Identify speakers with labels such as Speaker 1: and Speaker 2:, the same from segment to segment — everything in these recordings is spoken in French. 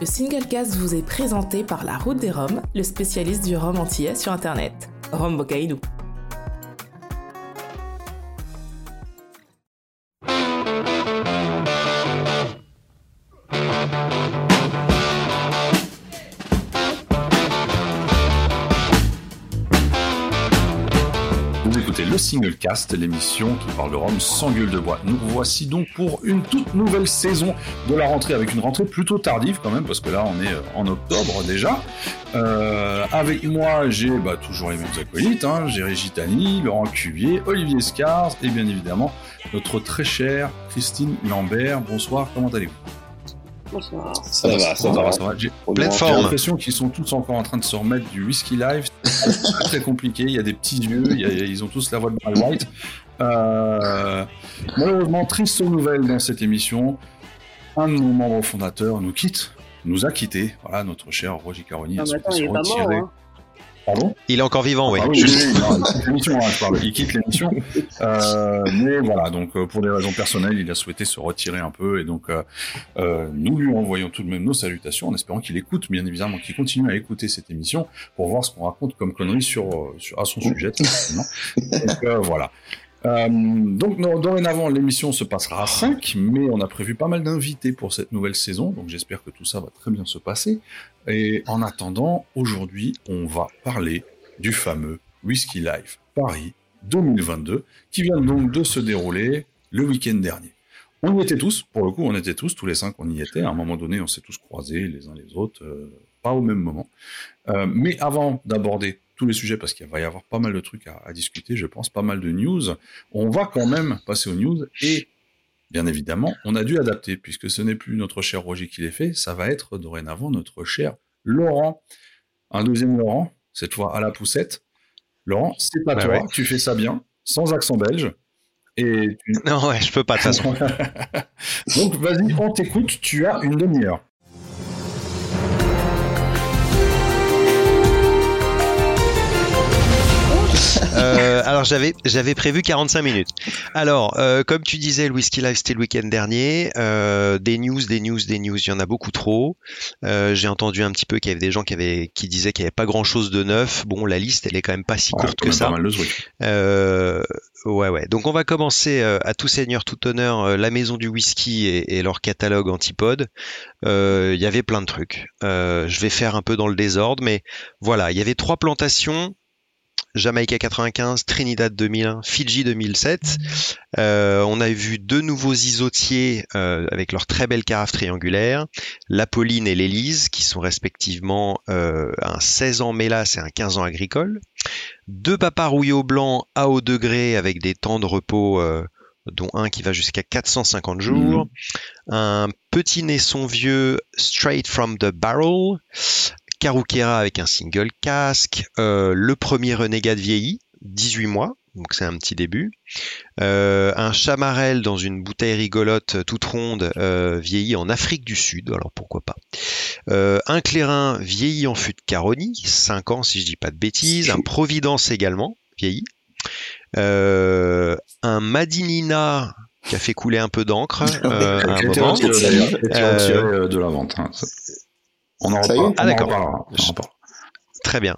Speaker 1: Le Singlecast vous est présenté par La Route des Roms, le spécialiste du rhum antillais sur Internet. Rhum Bocaïdou.
Speaker 2: Single Cast, l'émission qui parle de Rome sans gueule de bois. Nous voici donc pour une toute nouvelle saison de la rentrée, avec une rentrée plutôt tardive quand même, parce que là on est euh, en octobre déjà. Euh, avec moi, j'ai bah, toujours les mêmes acolytes, hein. j'ai Régitani, Laurent Cuvier, Olivier Scars et bien évidemment notre très chère Christine Lambert. Bonsoir, comment allez-vous?
Speaker 3: Bonsoir. Ça, va, ça va, ça va.
Speaker 2: J'ai l'impression qu'ils sont tous encore en train de se remettre du whisky live. C'est très compliqué. Il y a des petits yeux. ils ont tous la voix de Barry White. Euh, malheureusement, triste nouvelle dans cette émission. Un de nos membres fondateurs nous quitte, nous a quitté. Voilà, notre cher Roger Caroni
Speaker 3: ah, attends, il est pas mort, hein.
Speaker 4: Il est encore vivant, oui.
Speaker 2: Ah il quitte l'émission, hein, Il quitte l'émission. Euh, mais voilà, donc euh, pour des raisons personnelles, il a souhaité se retirer un peu et donc euh, nous lui envoyons tout de même nos salutations en espérant qu'il écoute, bien évidemment, qu'il continue à écouter cette émission pour voir ce qu'on raconte comme conneries sur, sur à son sujet. donc voilà. Euh, donc dorénavant, l'émission se passera à 5, mais on a prévu pas mal d'invités pour cette nouvelle saison, donc j'espère que tout ça va très bien se passer. Et en attendant, aujourd'hui, on va parler du fameux Whisky Live Paris 2022, qui vient donc de se dérouler le week-end dernier. On y était tous, pour le coup, on était tous, tous les cinq, on y était. À un moment donné, on s'est tous croisés les uns les autres, euh, pas au même moment. Euh, mais avant d'aborder tous les sujets parce qu'il va y avoir pas mal de trucs à, discuter, je pense, pas mal de news. On va quand même passer aux news et bien évidemment, on a dû adapter puisque ce n'est plus notre cher Roger qui les fait, ça va être dorénavant notre cher Laurent. Un deuxième Laurent, cette fois à la poussette. Laurent, c'est pas toi, tu fais ça bien, sans accent belge. Et
Speaker 4: Non, ouais, je peux pas de toute façon.
Speaker 2: Donc vas-y, on t'écoute, tu as une demi-heure.
Speaker 4: Euh, alors j'avais j'avais prévu 45 minutes. Alors euh, comme tu disais, le Whisky Live c'était le week-end dernier. Euh, des news, des news, des news. Il y en a beaucoup trop. J'ai entendu un petit peu qu'il y avait des gens qui avaient qui disaient qu'il n'y avait pas grand-chose de neuf. Bon, la liste elle est quand même pas si courte que ça. ouais ouais. Donc on va commencer à tout seigneur tout honneur la maison du whisky et, et leur catalogue antipode. Il y avait plein de trucs. je vais faire un peu dans le désordre, mais voilà, il y avait trois plantations Jamaïque 95, Trinidad 2001, Fidji 2007. Euh, on a vu deux nouveaux isotiers euh, avec leurs très belles carafes triangulaires, l'Apolline et l'Élise, qui sont respectivement euh, un 16 ans mélasse et un 15 ans agricole. Deux paparouillots blancs à haut degré avec des temps de repos dont un qui va jusqu'à 450 jours, mmh. un petit naisson vieux straight from the barrel, Karukera avec un single casque, euh, le premier Renegade vieilli, 18 mois, donc c'est un petit début. Euh, un chamarel dans une bouteille rigolote toute ronde, euh, vieilli en Afrique du Sud, alors pourquoi pas. un clairin vieilli en fût de Caroni, 5 ans si je dis pas de bêtises. Un Providence également, vieilli. un Madinina qui a fait couler un peu d'encre à un moment.
Speaker 2: de la vente. Hein. On en reparle.
Speaker 4: Ah d'accord. Très bien.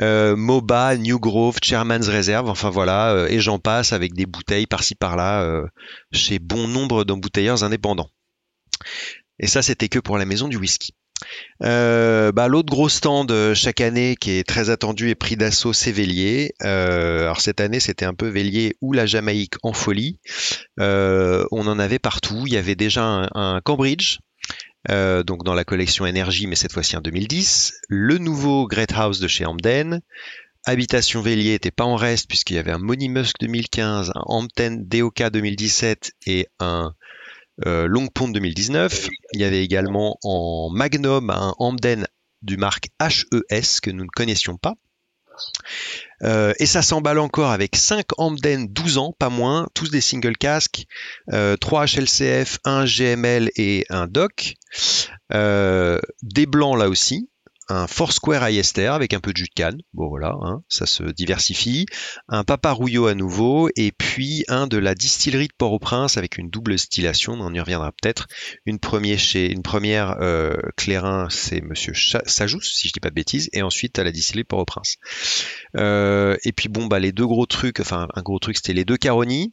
Speaker 4: Euh, MOBA, New Grove, Chairman's Reserve, enfin voilà, euh, et j'en passe avec des bouteilles par-ci par-là euh, chez bon nombre d'embouteilleurs indépendants. Et ça, c'était que pour la maison du whisky. Bah, l'autre gros stand chaque année qui est très attendu et pris d'assaut, c'est Vélier. alors cette année, c'était un peu Vélier ou la Jamaïque en folie. on en avait partout. Il y avait déjà un Cambridge euh, donc dans la collection énergie, mais cette fois-ci en 2010. Le nouveau Great House de chez Amden. Habitation Vélier n'était pas en reste puisqu'il y avait un Money Musk 2015, un Hampton DOK 2017 et un euh, Long Pond 2019. Il y avait également en Magnum un Hamden du marque HES que nous ne connaissions pas. Euh, et ça s'emballe encore avec 5 Hamden 12 ans, pas moins, tous des single casques, 3 HLCF, 1 GML et un DOC. Euh, des blancs là aussi, un Foursquare Ayester avec un peu de jus de canne, bon voilà, hein, ça se diversifie, un Papa Rouillot à nouveau, et puis un de la distillerie de Port-au-Prince avec une double stylation, on y reviendra peut-être. Une première chez une première euh, Clairin, c'est Monsieur Sajous, si je dis pas de bêtises, et ensuite à la distillerie de Port-au-Prince. Euh, et puis bon bah les deux gros trucs, enfin un gros truc c'était les deux Caroni,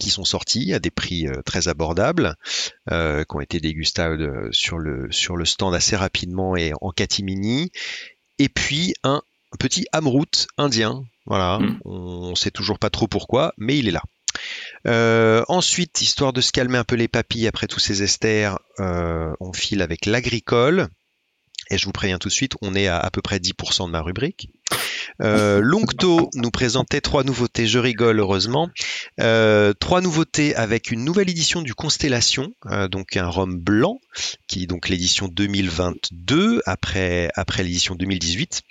Speaker 4: qui sont sortis à des prix euh, très abordables, euh, qui ont été dégustables euh, sur le, sur le stand assez rapidement et en catimini. Et puis un petit amrout indien. Voilà, mm. on sait toujours pas trop pourquoi, mais il est là. ensuite, histoire de se calmer un peu les papilles après tous ces esters, on file avec l'agricole. Et je vous préviens tout de suite, on est à à peu près 10% de ma rubrique. Euh, Longto nous présentait trois nouveautés, je rigole heureusement. Euh, trois nouveautés avec une nouvelle édition du Constellation, euh, donc un rhum blanc, qui est donc l'édition 2022 après, après l'édition 2018,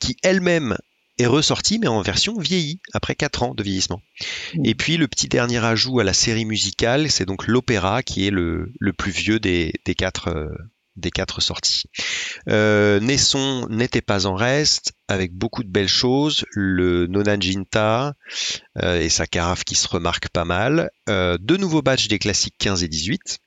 Speaker 4: qui elle-même est ressortie mais en version vieillie, après 4 ans de vieillissement. Et puis le petit dernier ajout à la série musicale, c'est donc l'opéra qui est le, le plus vieux des, des quatre des quatre sorties. Euh, Nesson n'était pas en reste, avec beaucoup de belles choses. Le Nonanjinta euh, et sa carafe qui se remarque pas mal. Euh, deux nouveaux badges des classiques 15 et 18.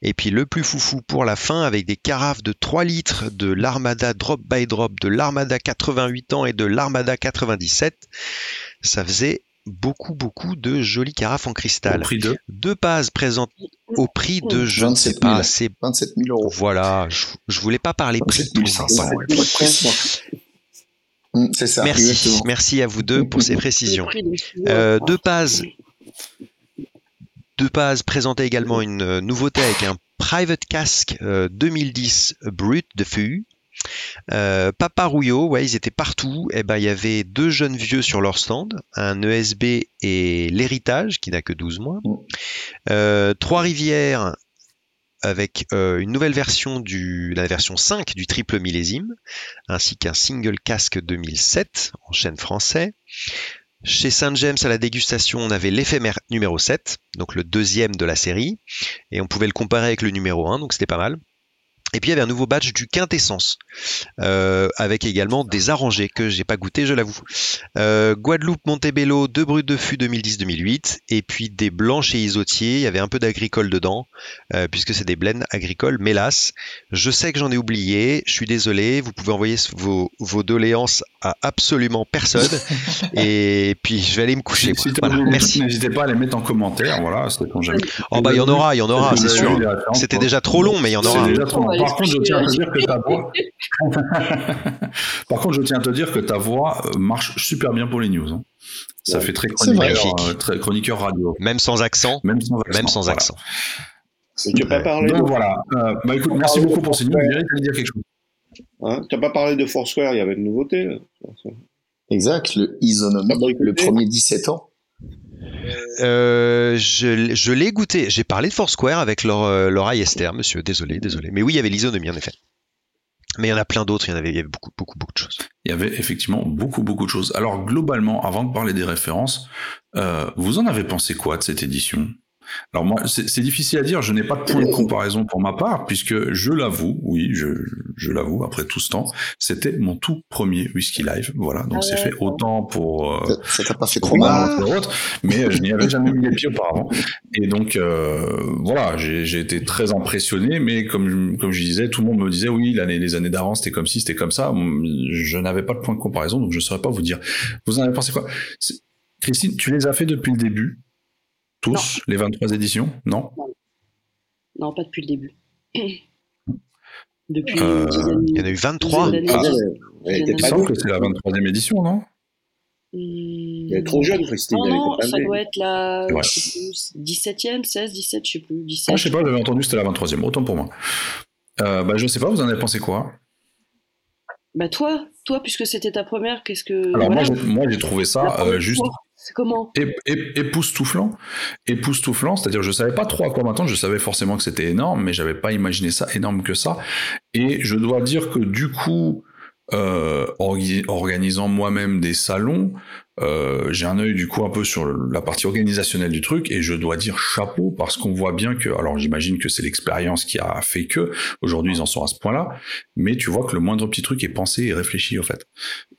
Speaker 4: Et puis le plus foufou pour la fin avec des carafes de 3 litres de l'Armada Drop by Drop, de l'Armada 88 ans et de l'Armada 97. Ça faisait beaucoup, beaucoup de jolies carafes en cristal.
Speaker 2: Au prix de
Speaker 4: Deux pases présentes au prix de, je
Speaker 5: 27 000, pas, c'est 27 000 euros.
Speaker 4: Voilà, je, je voulais pas parler prix.
Speaker 5: 500, mm, C'est ça.
Speaker 4: Merci,
Speaker 5: exactement.
Speaker 4: merci à vous deux pour ces précisions. Euh, deux pases. Deux pases présentaient également une nouveauté avec un Private Cask euh, 2010 Brut de fût euh, Papa Rouillot, ouais, ils étaient partout. Et eh ben, il y avait deux jeunes vieux sur leur stand, un ESB et l'héritage qui n'a que 12 mois. Mm. Euh, Trois-Rivières avec euh, une nouvelle version du la version 5 du triple millésime, ainsi qu'un single casque 2007 en chaîne français. Chez Saint James à la dégustation, on avait l'éphémère numéro 7, donc le deuxième de la série, et on pouvait le comparer avec le numéro 1, donc c'était pas mal. Et puis il y avait un nouveau badge du Quintessence, euh, avec également des arrangés que j'ai pas goûté, je l'avoue. Euh, Guadeloupe Montebello, deux brutes de fût 2010-2008, et puis des blanches et isotiers. Il y avait un peu d'agricole dedans, euh, puisque c'est des blends agricoles. Mélas, je sais que j'en ai oublié. Je suis désolé. Vous pouvez envoyer vos, vos doléances à absolument personne. et puis je vais aller me coucher.
Speaker 2: Si
Speaker 4: voilà, merci.
Speaker 2: N'hésitez pas à les mettre en commentaire. Voilà, c'est quand j'aime.
Speaker 4: Oh bah il y en aura, il y en aura, c'est sûr. C'était déjà trop long, mais il y en aura.
Speaker 2: Par contre, je tiens à te dire que ta voix. Par contre, je tiens à te dire que ta voix marche super bien pour les news. Hein. Ça ouais, fait très chroniqueur, euh, très chroniqueur radio.
Speaker 4: Même sans accent.
Speaker 2: Même sans accent.
Speaker 4: Même sans
Speaker 2: voilà.
Speaker 4: accent.
Speaker 3: Et tu n'as pas parlé.
Speaker 2: Donc voilà. Euh, bah écoute, merci beaucoup pour ces news. Dirais dire quelque chose.
Speaker 3: Hein tu n'as pas parlé de Foursquare, il y avait une nouveauté.
Speaker 5: Exact, le isonomique, le premier 17 ans.
Speaker 4: Euh, je, je l'ai goûté. J'ai parlé de Foursquare avec leur, euh, leur Esther, monsieur. Désolé, désolé. Mais oui, il y avait l'isonomie, en effet. Mais il y en a plein d'autres. Il y en avait, il y avait beaucoup, beaucoup, beaucoup de choses.
Speaker 2: Il y avait effectivement beaucoup, beaucoup de choses. Alors, globalement, avant de parler des références, euh, vous en avez pensé quoi de cette édition? Alors moi, c'est difficile à dire, je n'ai pas de point de comparaison pour ma part, puisque je l'avoue, oui, je, je l'avoue, après tout ce temps, c'était mon tout premier Whisky Live, voilà, donc ah c'est ouais, fait autant pour...
Speaker 5: Euh, ça t'a pas fait trop mal.
Speaker 2: autre, mais je n'y avais jamais mis les pieds auparavant. Et donc, euh, voilà, j'ai été très impressionné, mais comme, comme je disais, tout le monde me disait, oui, l'année, les années d'avant, c'était comme ci, c'était comme ça, je n'avais pas de point de comparaison, donc je ne saurais pas vous dire. Vous en avez pensé quoi? Christine, tu les as fait depuis le début? Tous
Speaker 6: non.
Speaker 2: les 23 éditions? Non
Speaker 6: non. non. pas depuis le début. depuis
Speaker 4: euh, il y en a eu 23
Speaker 2: ah, Il me semble que c'est la 23e édition, non?
Speaker 3: Il est trop jeune, Christine.
Speaker 6: Non, non, ça doit être la ouais. 17e, 16, 17, je sais plus. 17.
Speaker 2: Ah, je sais pas, j'avais entendu c'était la 23e, autant pour moi. Euh, bah, je sais pas, vous en avez pensé quoi?
Speaker 6: Bah, toi, toi, puisque c'était ta première, qu'est-ce que.
Speaker 2: Alors, voilà. moi, j'ai trouvé ça euh, juste.
Speaker 6: C'est comment?
Speaker 2: Époustouflant. Époustouflant, c'est-à-dire je savais pas trop à quoi m'attendre, je savais forcément que c'était énorme, mais j'avais pas imaginé ça énorme que ça. Et je dois dire que du coup, euh, organisant moi-même des salons, euh, j'ai un œil du coup un peu sur la partie organisationnelle du truc et je dois dire chapeau parce qu'on voit bien que, alors j'imagine que c'est l'expérience qui a fait que aujourd'hui ils en sont à ce point-là, mais tu vois que le moindre petit truc est pensé et réfléchi au fait.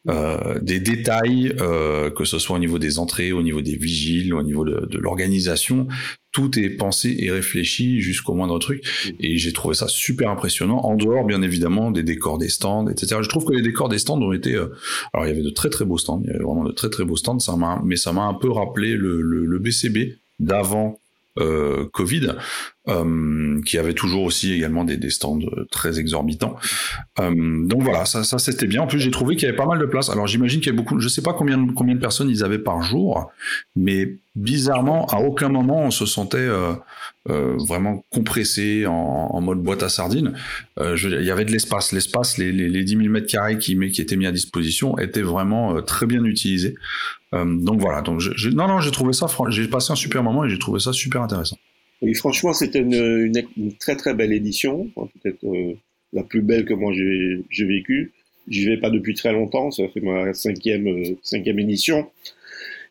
Speaker 2: Euh, des détails, euh, que ce soit au niveau des entrées, au niveau des vigiles, au niveau de, de l'organisation, tout est pensé et réfléchi jusqu'au moindre truc. Et j'ai trouvé ça super impressionnant. En dehors, bien évidemment, des décors des stands, etc. Je trouve que les décors des stands ont été. Euh, alors, il y avait de très très beaux stands. Il y avait vraiment de très très beaux stands. Ça m'a, mais ça m'a un peu rappelé le, le, le BCB d'avant euh, Covid, euh, qui avait toujours aussi également des, des stands très exorbitants. Euh, donc voilà, ça, ça c'était bien. En plus, j'ai trouvé qu'il y avait pas mal de place. Alors j'imagine qu'il y a beaucoup, je sais pas combien combien de personnes ils avaient par jour, mais bizarrement, à aucun moment on se sentait euh, euh, vraiment compressé en, en, mode boîte à sardines. Euh, je, il y avait de l'espace. L'espace, les, les, les 10 000 mètres carrés qui, qui étaient mis à disposition étaient vraiment euh, très bien utilisés. Euh, donc voilà. Donc je, non, non, j'ai trouvé ça. J'ai passé un super moment et j'ai trouvé ça super intéressant.
Speaker 3: Oui, franchement, c'était une, une, une, très très belle édition, peut-être euh, la plus belle que moi j'ai vécue. J'y vais pas depuis très longtemps, ça fait ma cinquième euh, cinquième édition.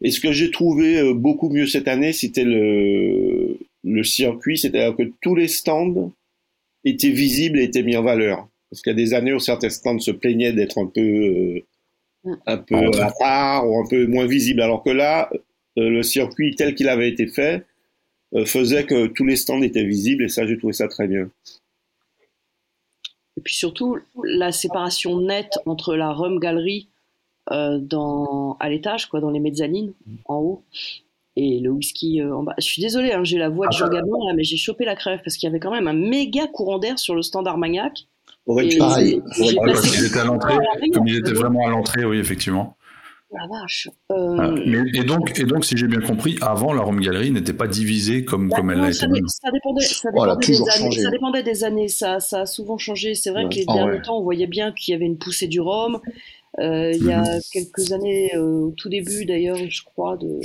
Speaker 3: Et ce que j'ai trouvé euh, beaucoup mieux cette année, c'était le, le circuit, c'est-à-dire que tous les stands étaient visibles et étaient mis en valeur. Parce qu'il y a des années où certains stands se plaignaient d'être un peu un peu à part ou un peu moins visibles, alors que là, le circuit tel qu'il avait été fait faisait que tous les stands étaient visibles et ça, j'ai trouvé ça très bien.
Speaker 6: Et puis surtout, la séparation nette entre la Rhum Gallery euh, dans, à l'étage, quoi, dans les mezzanines, en haut, et le whisky euh, en bas. Je suis désolée, hein, j'ai la voix de Jean Gabin, là, mais j'ai chopé la crève parce qu'il y avait quand même un méga courant d'air sur le stand Armagnac.
Speaker 5: Pareil.
Speaker 2: Ouais, parce qu'il était à l'entrée, comme il était vraiment à l'entrée, oui, effectivement.
Speaker 6: La vache.
Speaker 2: Euh... Mais, et, donc, et donc, si j'ai bien compris, avant, la Rome Galerie n'était pas divisée comme,
Speaker 6: bah,
Speaker 2: comme elle l'a été.
Speaker 6: Ça, ça, dépendait, ça,
Speaker 5: voilà,
Speaker 6: dépendait
Speaker 5: toujours
Speaker 6: des années,
Speaker 5: changé.
Speaker 6: ça dépendait des années. Ça, ça a souvent changé. C'est vrai
Speaker 5: Ouais.
Speaker 6: que les
Speaker 2: Ah
Speaker 6: derniers
Speaker 2: ouais.
Speaker 6: temps, on voyait bien qu'il y avait une poussée du rhum. Euh, il y a quelques années, euh, au tout début d'ailleurs, je crois, de.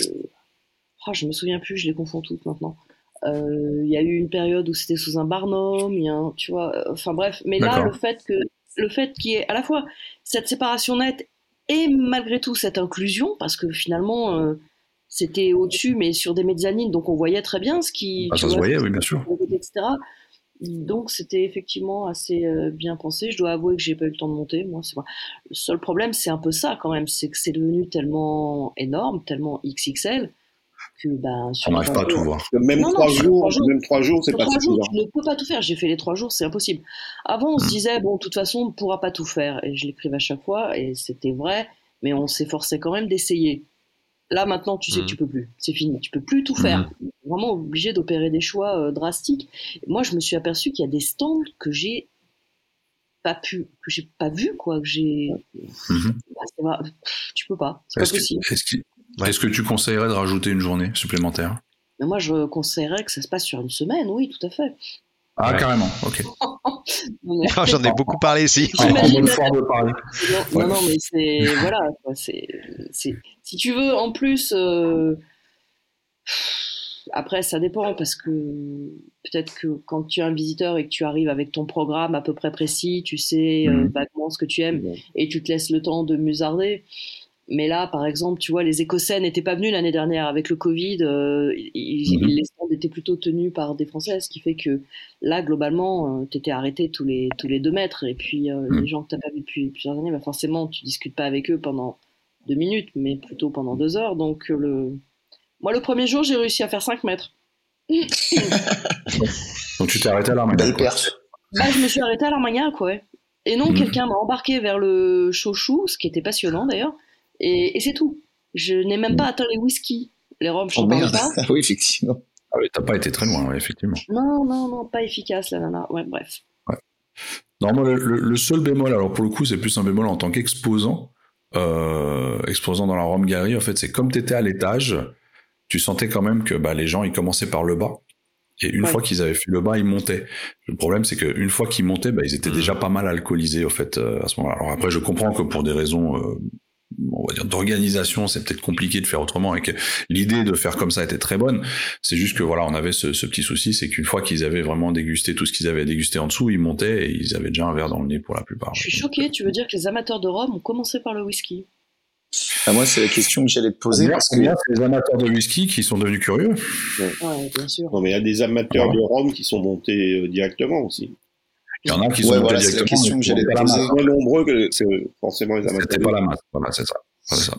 Speaker 6: Ah, je me souviens plus, je les confonds toutes maintenant. Euh, Il y a eu une période où c'était sous un barnum, il y a un- tu vois. Enfin bref, mais là, le fait que le fait qu'il y ait à la fois cette séparation nette et malgré tout cette inclusion, parce que finalement, euh, c'était au-dessus, mais sur des mezzanines, donc on voyait très bien ce qui.
Speaker 2: Ah, ça se voyait, oui, bien sûr.
Speaker 6: etc. Donc c'était effectivement assez euh, bien pensé. Je dois avouer que j'ai pas eu le temps de monter. Moi, c'est vrai. Le seul problème, c'est un peu ça quand même, c'est que c'est devenu tellement énorme, tellement XXL que ben sur
Speaker 2: On n'arrive pas à tout voir.
Speaker 3: Même
Speaker 6: Non,
Speaker 3: trois jours,
Speaker 6: trois jours.
Speaker 3: même trois jours, c'est pas
Speaker 6: trois jours, tu ne peux pas tout faire. J'ai fait les trois jours, c'est impossible. Avant, on se disait, bon, de toute façon, on ne pourra pas tout faire. Et je l'écrivais à chaque fois, et c'était vrai, mais on s'efforçait quand même d'essayer. Là, maintenant, tu sais
Speaker 4: Mhm.
Speaker 6: que tu peux plus. C'est fini. Tu peux plus tout faire. Vraiment obligé d'opérer des choix euh, drastiques. Moi, je me suis aperçu qu'il y a des stands que j'ai pas pu, que j'ai pas vu, quoi, que j'ai.
Speaker 2: Mhm.
Speaker 6: Bah, tu peux pas. C'est pas possible.
Speaker 2: est-ce
Speaker 4: Ouais.
Speaker 2: est-ce que tu conseillerais de rajouter une journée supplémentaire?
Speaker 6: Mais moi, je conseillerais que ça se passe sur une semaine, oui, tout à fait.
Speaker 2: Ah,
Speaker 4: Ouais.
Speaker 2: carrément, ok.
Speaker 4: J'en ai beaucoup parlé ici.
Speaker 2: En, bonne forme de parler.
Speaker 6: Non,
Speaker 2: Ouais.
Speaker 6: non, non, mais c'est voilà, c'est si tu veux en plus euh, après ça dépend parce que peut-être que quand tu es un visiteur et que tu arrives avec ton programme à peu près précis, tu sais euh,
Speaker 2: Mhm.
Speaker 6: vaguement ce que tu aimes et tu te laisses le temps de musarder. Mais là, par exemple, tu vois, les Écossais n'étaient pas venus l'année dernière avec le Covid. euh, ils-
Speaker 2: Mhm.
Speaker 6: Les stands étaient plutôt tenus par des Français, ce qui fait que là, globalement, tu étais arrêté tous les, tous les deux mètres. Et puis, euh,
Speaker 2: Mhm.
Speaker 6: les gens que tu n'as pas vus depuis plusieurs années, bah forcément, tu discutes pas avec eux pendant deux minutes, mais plutôt pendant deux heures. Donc, euh, le... moi, le premier jour, j'ai réussi à faire 5 mètres.
Speaker 2: Donc tu t'es arrêté à
Speaker 5: perche.
Speaker 6: Bah, je me suis arrêtée à l'Armagnac, ouais. Et non,
Speaker 2: Mhm.
Speaker 6: quelqu'un m'a embarqué vers le chouchou, ce qui était passionnant d'ailleurs. Et, et c'est tout. Je n'ai même pas atteint les whisky. Les rhums, je
Speaker 5: Oh
Speaker 6: parle pas.
Speaker 5: Ah oui, effectivement.
Speaker 2: Ah oui, t'as pas été très loin, ouais, effectivement.
Speaker 6: Non, non, non, pas efficace la nana. Ouais, bref.
Speaker 2: Non, moi, le, seul bémol, alors pour le coup, c'est plus un bémol en tant qu'exposant, euh, exposant dans la Rome Gallery, en fait, c'est comme t'étais à l'étage, tu sentais quand même que bah, les gens, ils commençaient par le bas. Et une
Speaker 6: Ouais.
Speaker 2: fois qu'ils avaient fait le bas, ils montaient. Le problème, c'est qu'une fois qu'ils montaient, bah, ils étaient déjà pas mal alcoolisés, au fait, euh, à ce moment-là. Alors après, je comprends que pour des raisons, euh, on va dire, d'organisation, c'est peut-être compliqué de faire autrement et que l'idée de faire comme ça était très bonne. C'est juste que voilà, on avait ce, ce petit souci, c'est qu'une fois qu'ils avaient vraiment dégusté tout ce qu'ils avaient dégusté en dessous, ils montaient et ils avaient déjà un verre dans le nez pour la plupart.
Speaker 6: Je suis choquée, tu veux dire que les amateurs de rhum ont commencé par le whisky?
Speaker 5: Ah, moi, c'est la question que j'allais te poser. Parce
Speaker 2: c'est
Speaker 5: que...
Speaker 2: bien, c'est les amateurs de whisky qui sont devenus curieux.
Speaker 6: Ouais, bien sûr.
Speaker 3: Non, mais il y a des amateurs de rhum qui sont montés euh, directement aussi.
Speaker 2: Il y en a qui
Speaker 5: Ouais,
Speaker 2: sont
Speaker 5: voilà, c'est la question que j'allais poser.
Speaker 3: Moins nombreux que c'est forcément les amateurs.
Speaker 2: C'était pas la masse. Voilà, c'est ça. C'est ça.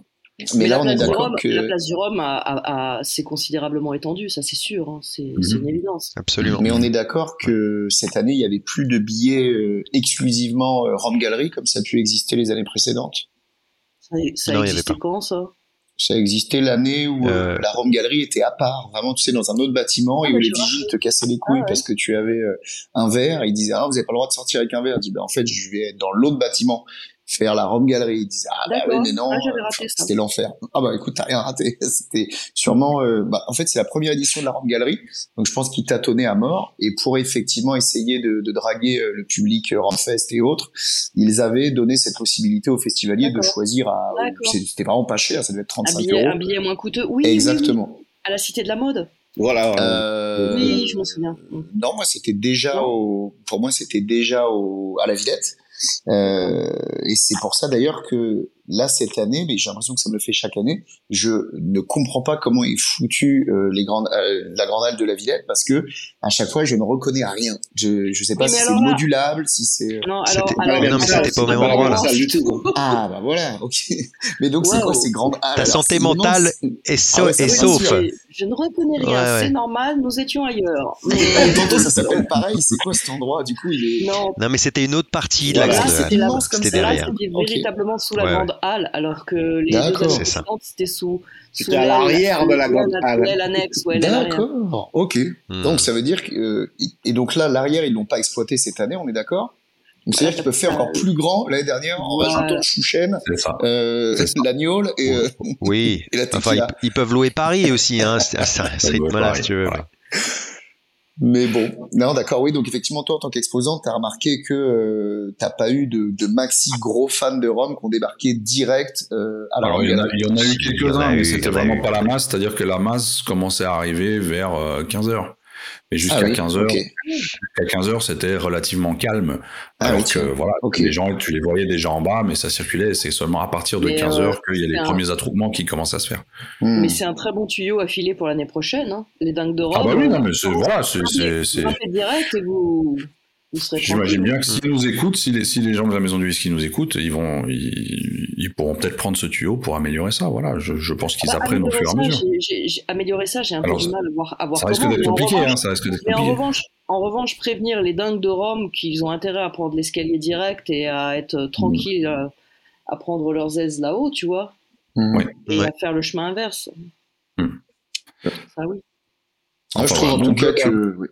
Speaker 5: Mais là,
Speaker 6: la
Speaker 5: on est
Speaker 6: place du
Speaker 5: d'accord
Speaker 6: Rhum-
Speaker 5: que.
Speaker 6: La place du Rhum a, a- a- s'est considérablement étendue, ça c'est sûr, hein, c'est
Speaker 2: Mhm.
Speaker 6: une évidence.
Speaker 4: Absolument.
Speaker 5: Mais on est d'accord que cette année, il y avait plus de billets euh, exclusivement euh, Rome Gallery comme ça a pu exister les années précédentes.
Speaker 6: Ça, ça
Speaker 4: Non, il y avait
Speaker 6: existait
Speaker 4: pas.
Speaker 6: quand ça?
Speaker 5: Ça existait l'année où euh,
Speaker 4: Euh.
Speaker 5: la Rome Gallery était à part, vraiment, tu sais, dans un autre bâtiment
Speaker 6: Ah,
Speaker 5: et où les vigiles te cassaient les couilles
Speaker 6: Ah, ouais.
Speaker 5: parce que tu avais euh, un verre. Ils disaient, ah, vous avez pas le droit de sortir avec un verre. Je dis, ben, en fait, je vais être dans l'autre bâtiment faire la Rome Gallery. Ils disaient, ah, bah, mais non.
Speaker 6: Ah, j'avais
Speaker 5: euh,
Speaker 6: raté ça.
Speaker 5: C'était l'enfer. Ah, bah, écoute, t'as rien raté. C'était sûrement, euh, bah, en fait, c'est la première édition de la Rome Gallery. Donc, je pense qu'ils tâtonnaient à mort. Et pour effectivement essayer de, de draguer euh, le public euh, Ramfest et autres, ils avaient donné cette possibilité aux festivaliers de choisir à, c'est- c'était vraiment pas cher, ça devait être
Speaker 6: un
Speaker 5: 35
Speaker 6: billet,
Speaker 5: euros.
Speaker 6: un billet moins coûteux Oui, oui, oui,
Speaker 5: Exactement.
Speaker 6: à la Cité de la Mode
Speaker 3: Voilà.
Speaker 5: Euh,
Speaker 6: Oui, je me souviens.
Speaker 5: Non, moi c'était déjà
Speaker 6: Non.
Speaker 5: au, pour moi c'était déjà au, à la Villette. Euh, et c'est pour ça d'ailleurs que là cette année, mais j'ai l'impression que ça me le fait chaque année, je ne comprends pas comment est foutu euh, les grandes, euh, la grande halle de la Villette parce que à chaque fois je ne reconnais à rien. Je je sais pas
Speaker 6: Oui,
Speaker 5: si c'est
Speaker 6: là-
Speaker 5: modulable, si c'est
Speaker 6: Non,
Speaker 4: C'était-
Speaker 6: alors,
Speaker 4: mais non, mais c'était pas au même endroit, là.
Speaker 3: Ça, du tout.
Speaker 5: ah bah voilà, ok. Mais donc c'est quoi ces grandes halles?
Speaker 4: Ta
Speaker 5: alors,
Speaker 4: santé mentale so-
Speaker 5: Ah ouais, va,
Speaker 4: sauf.
Speaker 6: Je ne reconnais rien,
Speaker 4: Ouais, ouais.
Speaker 6: c'est normal, nous étions ailleurs. Mais
Speaker 5: tantôt ça s'appelle pareil. C'est quoi cet endroit? Du coup il est.
Speaker 6: non,
Speaker 4: Non, mais c'était une autre partie de
Speaker 5: Voilà,
Speaker 4: la grande halle. C'était derrière.
Speaker 6: c'était véritablement sous la grande halle, alors que les deux précédentes, c'était sous, sous
Speaker 3: C'était à l'arrière de la grande halle.
Speaker 6: Ouais.
Speaker 5: D'accord, ok.
Speaker 4: Hmm.
Speaker 5: Donc ça veut dire que euh, et donc là l'arrière ils l'ont pas exploité cette année, on est d'accord? Donc c'est à dire qu'ils peuvent faire encore plus grand l'année dernière en
Speaker 6: Voilà.
Speaker 5: rajoutant chouchen, euh, l'agnole et, euh,
Speaker 4: Oui.
Speaker 5: et la
Speaker 4: Enfin, ils, peuvent louer Paris aussi, hein, à ce rythme-là, si tu veux.
Speaker 5: Mais bon, non d'accord, oui. Donc effectivement toi en tant qu'exposant, t'as remarqué que euh, t'as pas eu de, de maxi gros fans de Rome qui ont débarqué direct euh, à la
Speaker 2: Alors, il y, en a,
Speaker 5: Rome
Speaker 2: il y en a eu quelques-uns, mais c'était vraiment
Speaker 4: eu.
Speaker 2: pas la masse, c'est-à-dire que la masse commençait à arriver vers 15h. Et jusqu'à
Speaker 5: Ah oui,
Speaker 2: 15h,
Speaker 5: ok.
Speaker 2: jusqu'à 15h, c'était relativement calme.
Speaker 5: Ah
Speaker 2: alors
Speaker 5: oui,
Speaker 2: que, voilà, les gens, tu les voyais déjà en bas, mais ça circulait, et c'est seulement à partir de
Speaker 6: Mais,
Speaker 2: 15h
Speaker 6: euh,
Speaker 2: qu'il y a les
Speaker 6: un-
Speaker 2: premiers attroupements qui commencent à se faire.
Speaker 5: Hmm.
Speaker 6: Mais c'est un très bon tuyau à filer pour l'année prochaine. Hein. Les dingues de Rome.
Speaker 2: Ah bah oui,
Speaker 6: euh,
Speaker 2: non, mais c'est, voilà, c'est,
Speaker 6: direct et vous,
Speaker 2: J'imagine bien que s'ils nous écoutent, si les, si les gens de la maison du whisky nous écoutent, ils vont, ils, ils pourront peut-être prendre ce tuyau pour améliorer ça. Voilà, je, je pense qu'ils
Speaker 6: Bah,
Speaker 2: apprennent au fur et à
Speaker 6: améliorer
Speaker 2: mesure.
Speaker 6: Améliorer ça, j'ai un
Speaker 2: Alors,
Speaker 6: peu du mal à voir, à voir
Speaker 2: Ça risque
Speaker 6: comment.
Speaker 2: compliqué,
Speaker 6: revanche-
Speaker 2: hein, ça risque d'être
Speaker 6: Mais en
Speaker 2: compliqué.
Speaker 6: revanche, en revanche, prévenir les dingues de Rome qu'ils ont intérêt à prendre l'escalier direct et à être euh, tranquilles, euh, à prendre leurs aises là-haut, tu vois.
Speaker 2: Oui.
Speaker 6: et
Speaker 4: Ouais.
Speaker 6: à faire le chemin inverse.
Speaker 2: Hmm.
Speaker 6: Ça oui.
Speaker 5: Moi, je trouve en tout cas
Speaker 2: euh,
Speaker 5: que. oui.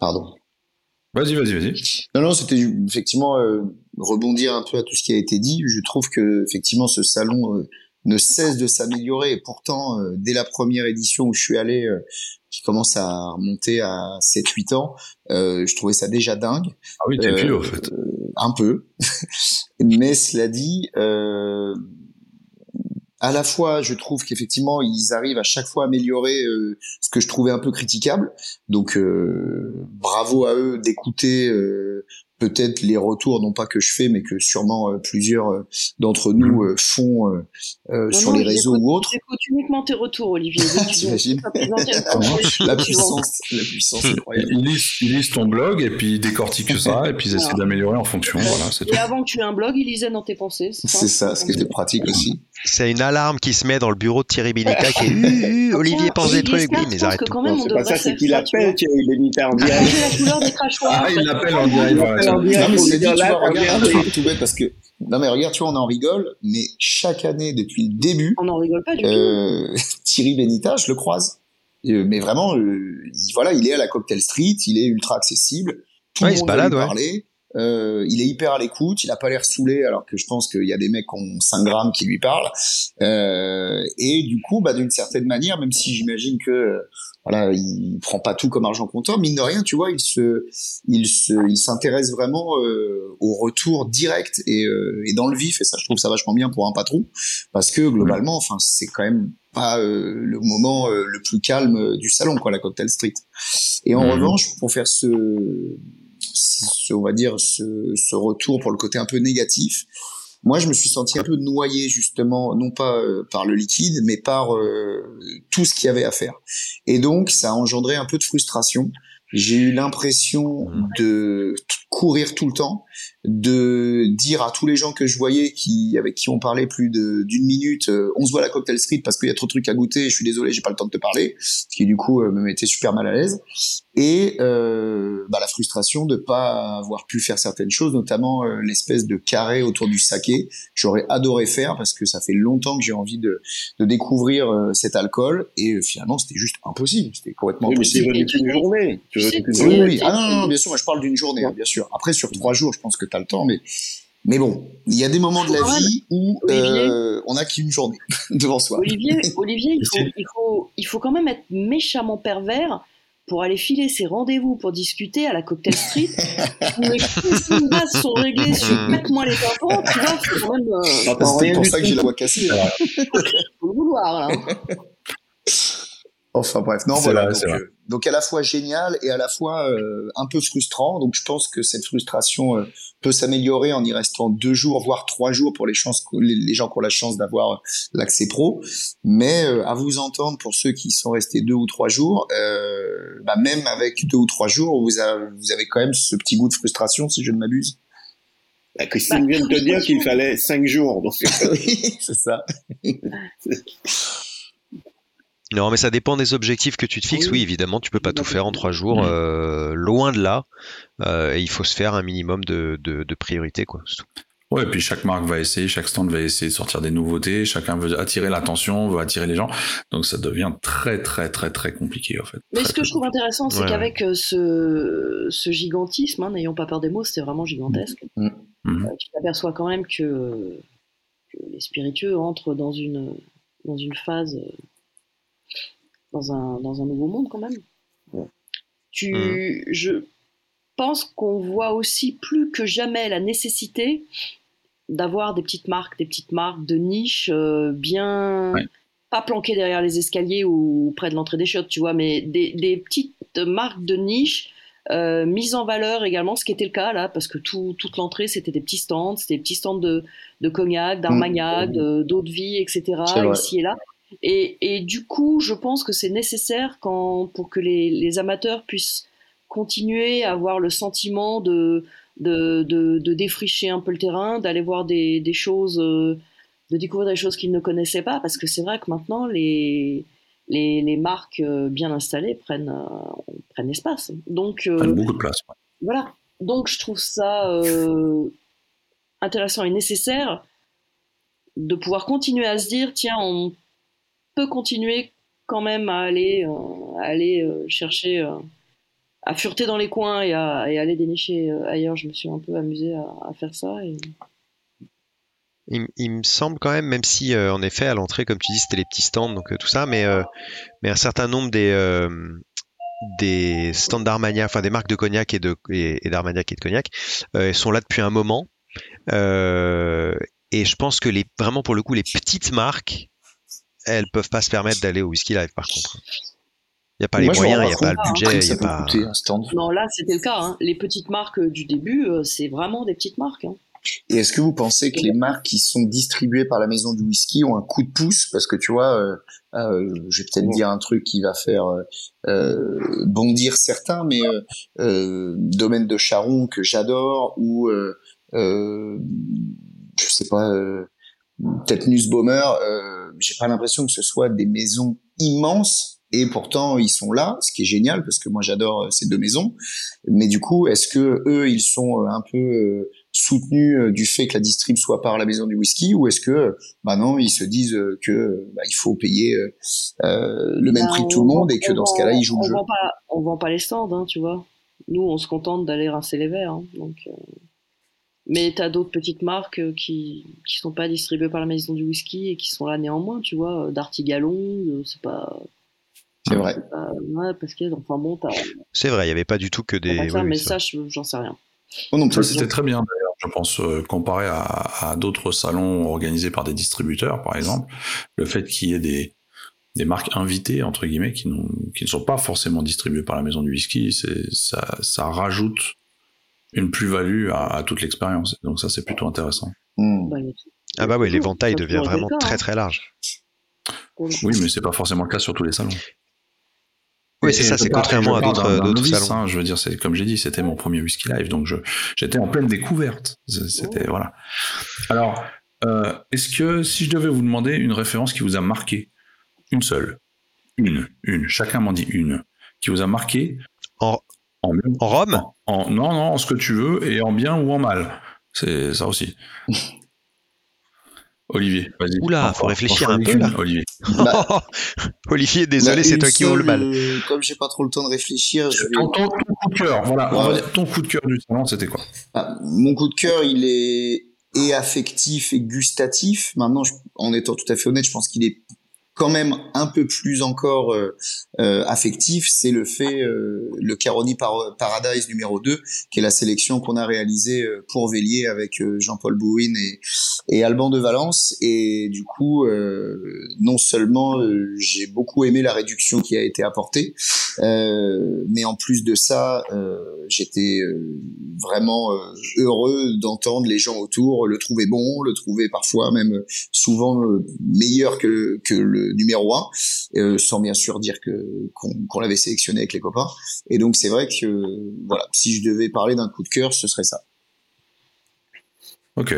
Speaker 5: Pardon.
Speaker 2: Vas-y, vas-y, vas-y.
Speaker 5: Non, non, c'était effectivement euh, rebondir un peu à tout ce qui a été dit. Je trouve que effectivement ce salon euh, ne cesse de s'améliorer. Et pourtant, euh, dès la première édition où je suis allé, euh, qui commence à remonter à 7-8 ans, euh, je trouvais ça déjà dingue.
Speaker 2: Ah oui, t'es vieux, en fait.
Speaker 5: un peu. Mais cela dit, euh, à la fois, je trouve qu'effectivement, ils arrivent à chaque fois à améliorer euh, ce que je trouvais un peu critiquable. Donc, euh, bravo à eux d'écouter euh, peut-être les retours, non pas que je fais, mais que sûrement euh, plusieurs euh, d'entre nous euh, font euh, euh,
Speaker 6: Non,
Speaker 5: sur
Speaker 6: non,
Speaker 5: les réseaux ou autres.
Speaker 6: J'écoute uniquement tes retours, Olivier.
Speaker 5: T'imagines La puissance, la puissance incroyable.
Speaker 2: Ils lisent, ils lisent ton blog et puis ils décortiquent ça et puis ils essaient d'améliorer en fonction. Voilà, c'est tout.
Speaker 6: Et avant que tu aies un blog, il lisait dans tes pensées.
Speaker 5: C'est ça, ce qui était pratique aussi.
Speaker 4: C'est une alarme qui se met dans le bureau de Thierry Bénica qui est "Uh, uh, Olivier pense des trucs. Oui, mais arrête
Speaker 3: c'est pas ça, c'est qu'il appelle. Thierry en direct.
Speaker 6: Des crachoirs.
Speaker 2: Ah,
Speaker 6: en fait.
Speaker 2: il l'appelle en direct.
Speaker 3: En.
Speaker 5: Non, mais c'est dit, tu vois, regarde, tout bête parce que, non, mais regarde, tu vois, on en rigole, mais chaque année, depuis le début,
Speaker 6: On n'en rigole pas du tout.
Speaker 5: euh, Thierry Benita, je le croise. Euh, mais vraiment, euh, il, voilà, il est à la Cocktail Street, il est ultra accessible. Tout
Speaker 4: Ouais,
Speaker 5: le
Speaker 4: il se
Speaker 5: monde
Speaker 4: balade,
Speaker 5: lui
Speaker 4: ouais.
Speaker 5: parler. Euh, il est hyper à l'écoute, il a pas l'air saoulé, alors que je pense qu'il y a des mecs qui ont 5 grammes qui lui parlent. Euh, et du coup, bah, d'une certaine manière, même si j'imagine que euh, voilà, il prend pas tout comme argent comptant, mine de rien, tu vois, il se, il se, il s'intéresse vraiment euh, au retour direct et, euh, et dans le vif. Et ça, je trouve ça vachement bien pour un patron, parce que globalement, enfin, c'est quand même pas euh, le moment euh, le plus calme euh, du salon, quoi, la Cocktail Street. Et en
Speaker 2: Mhm.
Speaker 5: revanche, pour faire ce, ce, on va dire, ce, ce retour pour le côté un peu négatif, moi, je me suis senti un peu noyé justement, non pas euh, par le liquide, mais par euh, tout ce qu'il y avait à faire. Et donc, ça a engendré un peu de frustration. J'ai eu l'impression
Speaker 2: Mmh.
Speaker 5: de courir tout le temps, de dire à tous les gens que je voyais qui avec qui on parlait plus d'une minute, euh, on se voit à la cocktail street parce qu'il y a trop de trucs à goûter. Je suis désolé, j'ai pas le temps de te parler, ce qui du coup euh, me mettait super mal à l'aise. Et euh, bah, la frustration de pas avoir pu faire certaines choses, notamment euh, l'espèce de carré autour du saké. J'aurais adoré faire parce que ça fait longtemps que j'ai envie de, de découvrir euh, cet alcool et finalement c'était juste impossible. C'était complètement
Speaker 3: Oui, mais c'est
Speaker 5: impossible.
Speaker 3: qu'une journée. Tu
Speaker 5: Oui,
Speaker 3: journée.
Speaker 5: oui. Ah non, non, non, bien sûr, moi, je parle d'une journée, hein, bien sûr. Après, sur trois jours, je pense que tu as le temps, mais, mais bon, il y a des moments de la vie où euh, on n'a qu'une journée devant soi.
Speaker 6: Olivier, Olivier il, faut, il, faut, il faut quand même être méchamment pervers pour aller filer ses rendez-vous pour discuter à la Cocktail Street où les basses sont réglées sur mets-moi les pimpons, tu vois, faut quand même euh,
Speaker 3: J'entends
Speaker 5: C'est
Speaker 3: rien
Speaker 5: pour ça que j'ai la voix cassée. hein.
Speaker 6: faut le vouloir. Là.
Speaker 5: Enfin bref, non voilà.
Speaker 2: vrai,
Speaker 5: donc, euh, donc à la fois génial et à la fois euh, un peu frustrant. Donc je pense que cette frustration euh, peut s'améliorer en y restant deux jours, voire trois jours pour les, chances, les, les gens qui ont la chance d'avoir l'accès pro. Mais euh, à vous entendre, pour ceux qui sont restés deux ou trois jours, euh, bah, même avec deux ou trois jours, vous avez, vous avez quand même ce petit goût de frustration, si je ne m'abuse.
Speaker 3: Bah, Christine vient de te dire qu'il fallait cinq jours. Donc,
Speaker 5: oui, c'est ça.
Speaker 4: Non, mais ça dépend des objectifs que tu te fixes.
Speaker 6: Oui.
Speaker 4: Oui, évidemment, tu peux pas tout faire en trois jours,
Speaker 2: Mhm.
Speaker 4: euh, loin de là. Euh, et il faut se faire un minimum de, de, de priorités, quoi. c'est tout.
Speaker 2: Ouais, et puis chaque marque va essayer, chaque stand va essayer de sortir des nouveautés, chacun veut attirer l'attention, veut attirer les gens. Donc ça devient très très très très compliqué en fait.
Speaker 6: Mais
Speaker 2: Très,
Speaker 6: ce que je trouve intéressant, c'est
Speaker 4: Ouais,
Speaker 6: qu'avec euh, ce, ce gigantisme, hein, n'ayons pas peur des mots, c'était vraiment gigantesque,
Speaker 5: Mm.
Speaker 6: Euh, tu t'aperçois quand même que, que les spiritueux entrent dans une, dans une phase, euh, dans un, dans un nouveau monde quand même.
Speaker 3: Ouais.
Speaker 6: Tu, Je pense qu'on voit aussi plus que jamais la nécessité d'avoir des petites marques, des petites marques de niche euh, bien
Speaker 2: Ouais.
Speaker 6: pas planquées derrière les escaliers ou près de l'entrée des chiottes, tu vois, mais des, des petites marques de niche euh, mises en valeur également, ce qui était le cas là, parce que tout, toute l'entrée c'était des petits stands, c'était des petits stands de, de cognac, d'armagnac, de- d'eau de vie, etc. Ici et là. Et, et du coup, je pense que c'est nécessaire quand, pour que les, les amateurs puissent continuer à avoir le sentiment de, de, de, de défricher un peu le terrain, d'aller voir des, des choses, euh, de découvrir des choses qu'ils ne connaissaient pas, parce que c'est vrai que maintenant, les, les, les marques euh, bien installées prennent, euh, prennent espace. Donc, euh,
Speaker 2: Prennent beaucoup de place. ouais.
Speaker 6: voilà. Donc, je trouve ça intéressant et nécessaire de pouvoir continuer à se dire tiens, on peut continuer quand même à aller, euh, aller euh, chercher, euh, à fureter dans les coins et à aller dénicher ailleurs. Je me suis un peu amusée à, faire ça.
Speaker 4: Il, me semble quand même, même si en effet à l'entrée, comme tu dis, c'était les petits stands, donc tout ça, mais, un certain nombre des, stands d'Armagnac, enfin des marques de cognac et d'Armagnac et de cognac, sont là depuis un moment. Et je pense que vraiment pour le coup les petites marques, elles peuvent pas se permettre d'aller au whisky live par contre. Il n'y a pas les
Speaker 5: Moi,
Speaker 4: moyens, il n'y a pas le budget, il n'y a pas.
Speaker 5: coûter un stand.
Speaker 6: Non, là, c'était le cas. hein. Les petites marques euh, du début, euh, c'est vraiment des petites marques. hein.
Speaker 5: Et est-ce que vous pensez que les marques qui sont distribuées par la maison du whisky ont un coup de pouce? Parce que tu vois, euh, euh, je vais peut-être
Speaker 3: Ouais.
Speaker 5: dire un truc qui va faire euh, bondir certains, mais euh, euh, domaine de Charon que j'adore ou euh, euh, je sais pas, euh, peut-être Nussbaumer, euh, j'ai pas l'impression que ce soit des maisons immenses. Et pourtant, ils sont là, ce qui est génial parce que moi j'adore euh, ces deux maisons. Mais du coup, est-ce que eux, ils sont euh, un peu euh, soutenus du fait que la distrib soit par la maison du whisky ou est-ce que bah non ils se disent que bah, il faut payer euh, le même
Speaker 6: Ben,
Speaker 5: prix que tout le monde et que dans ce cas-là ils jouent
Speaker 6: on
Speaker 5: le jeu
Speaker 6: Vend pas, on vend pas les stands, hein, tu vois. Nous, on se contente d'aller rincer les verres. hein, donc, euh, Mais t'as d'autres petites marques euh, qui qui sont pas distribuées par la maison du whisky et qui sont là néanmoins, tu vois. euh, Darty Gallon, euh, c'est pas,
Speaker 5: c'est vrai
Speaker 6: pas- ouais, parce que enfin bon, t'as
Speaker 4: C'est vrai, il n'y avait pas du tout que des.
Speaker 6: ça,
Speaker 4: oui,
Speaker 6: mais ça, je- j'en sais rien.
Speaker 5: Oh non
Speaker 2: c'était très bien d'ailleurs, je pense, euh, comparé à, à d'autres salons organisés par des distributeurs, par exemple. Le fait qu'il y ait des, des marques invitées, entre guillemets, qui, qui ne sont pas forcément distribuées par la maison du whisky, c'est, ça, ça rajoute une plus-value à, à toute l'expérience. Donc ça, c'est plutôt intéressant.
Speaker 5: Hmm.
Speaker 6: Bah.
Speaker 4: Ah bah oui, l'éventail devient vraiment très
Speaker 6: hein.
Speaker 4: très large.
Speaker 6: Coup.
Speaker 2: Oui, mais c'est pas forcément le cas sur tous les salons.
Speaker 4: Oui, c'est ça, c'est contrairement à d'autres salons.
Speaker 2: hein, je veux dire, c'est comme j'ai dit, c'était mon premier whisky live, donc je j'étais en pleine découverte. C'était voilà. Alors, euh, est-ce que si je devais vous demander une référence qui vous a marqué, une seule, une, une, chacun m'en dit une, qui vous a marqué
Speaker 4: En-
Speaker 2: en,
Speaker 4: En Rome
Speaker 2: en- non non en ce que tu veux et en bien ou en mal, c'est ça aussi. Olivier, vas-y.
Speaker 4: Oula, faut réfléchir un peu, là.
Speaker 2: Olivier.
Speaker 5: Bah,
Speaker 4: Olivier, désolé,
Speaker 5: Bah,
Speaker 4: c'est
Speaker 5: une
Speaker 4: toi qui ouvre le mal.
Speaker 5: euh, comme j'ai pas trop le temps de réfléchir, je vais.
Speaker 2: Ton, ton- ton coup de cœur, voilà, on va
Speaker 5: Ouais.
Speaker 2: dire ton coup de cœur du salon, c'était quoi?
Speaker 5: Ah, mon coup de cœur, il est et affectif et gustatif. Maintenant, je- en étant tout à fait honnête, je pense qu'il est quand même un peu plus encore euh, euh, affectif. C'est le fait, euh, le Caroni Par- Paradise numéro 2, qui est la sélection qu'on a réalisée euh, pour Vélier avec euh, Jean-Paul Bouin et, et Alban de Valence. Et du coup, non seulement j'ai beaucoup aimé la réduction qui a été apportée, mais en plus de ça, j'étais vraiment heureux d'entendre les gens autour le trouver bon, le trouver parfois même souvent meilleur que, que le numéro 1, euh, sans bien sûr dire que qu'on l'avait sélectionné avec les copains. Et donc c'est vrai que voilà, si je devais parler d'un coup de cœur, ce serait ça.
Speaker 2: Ok.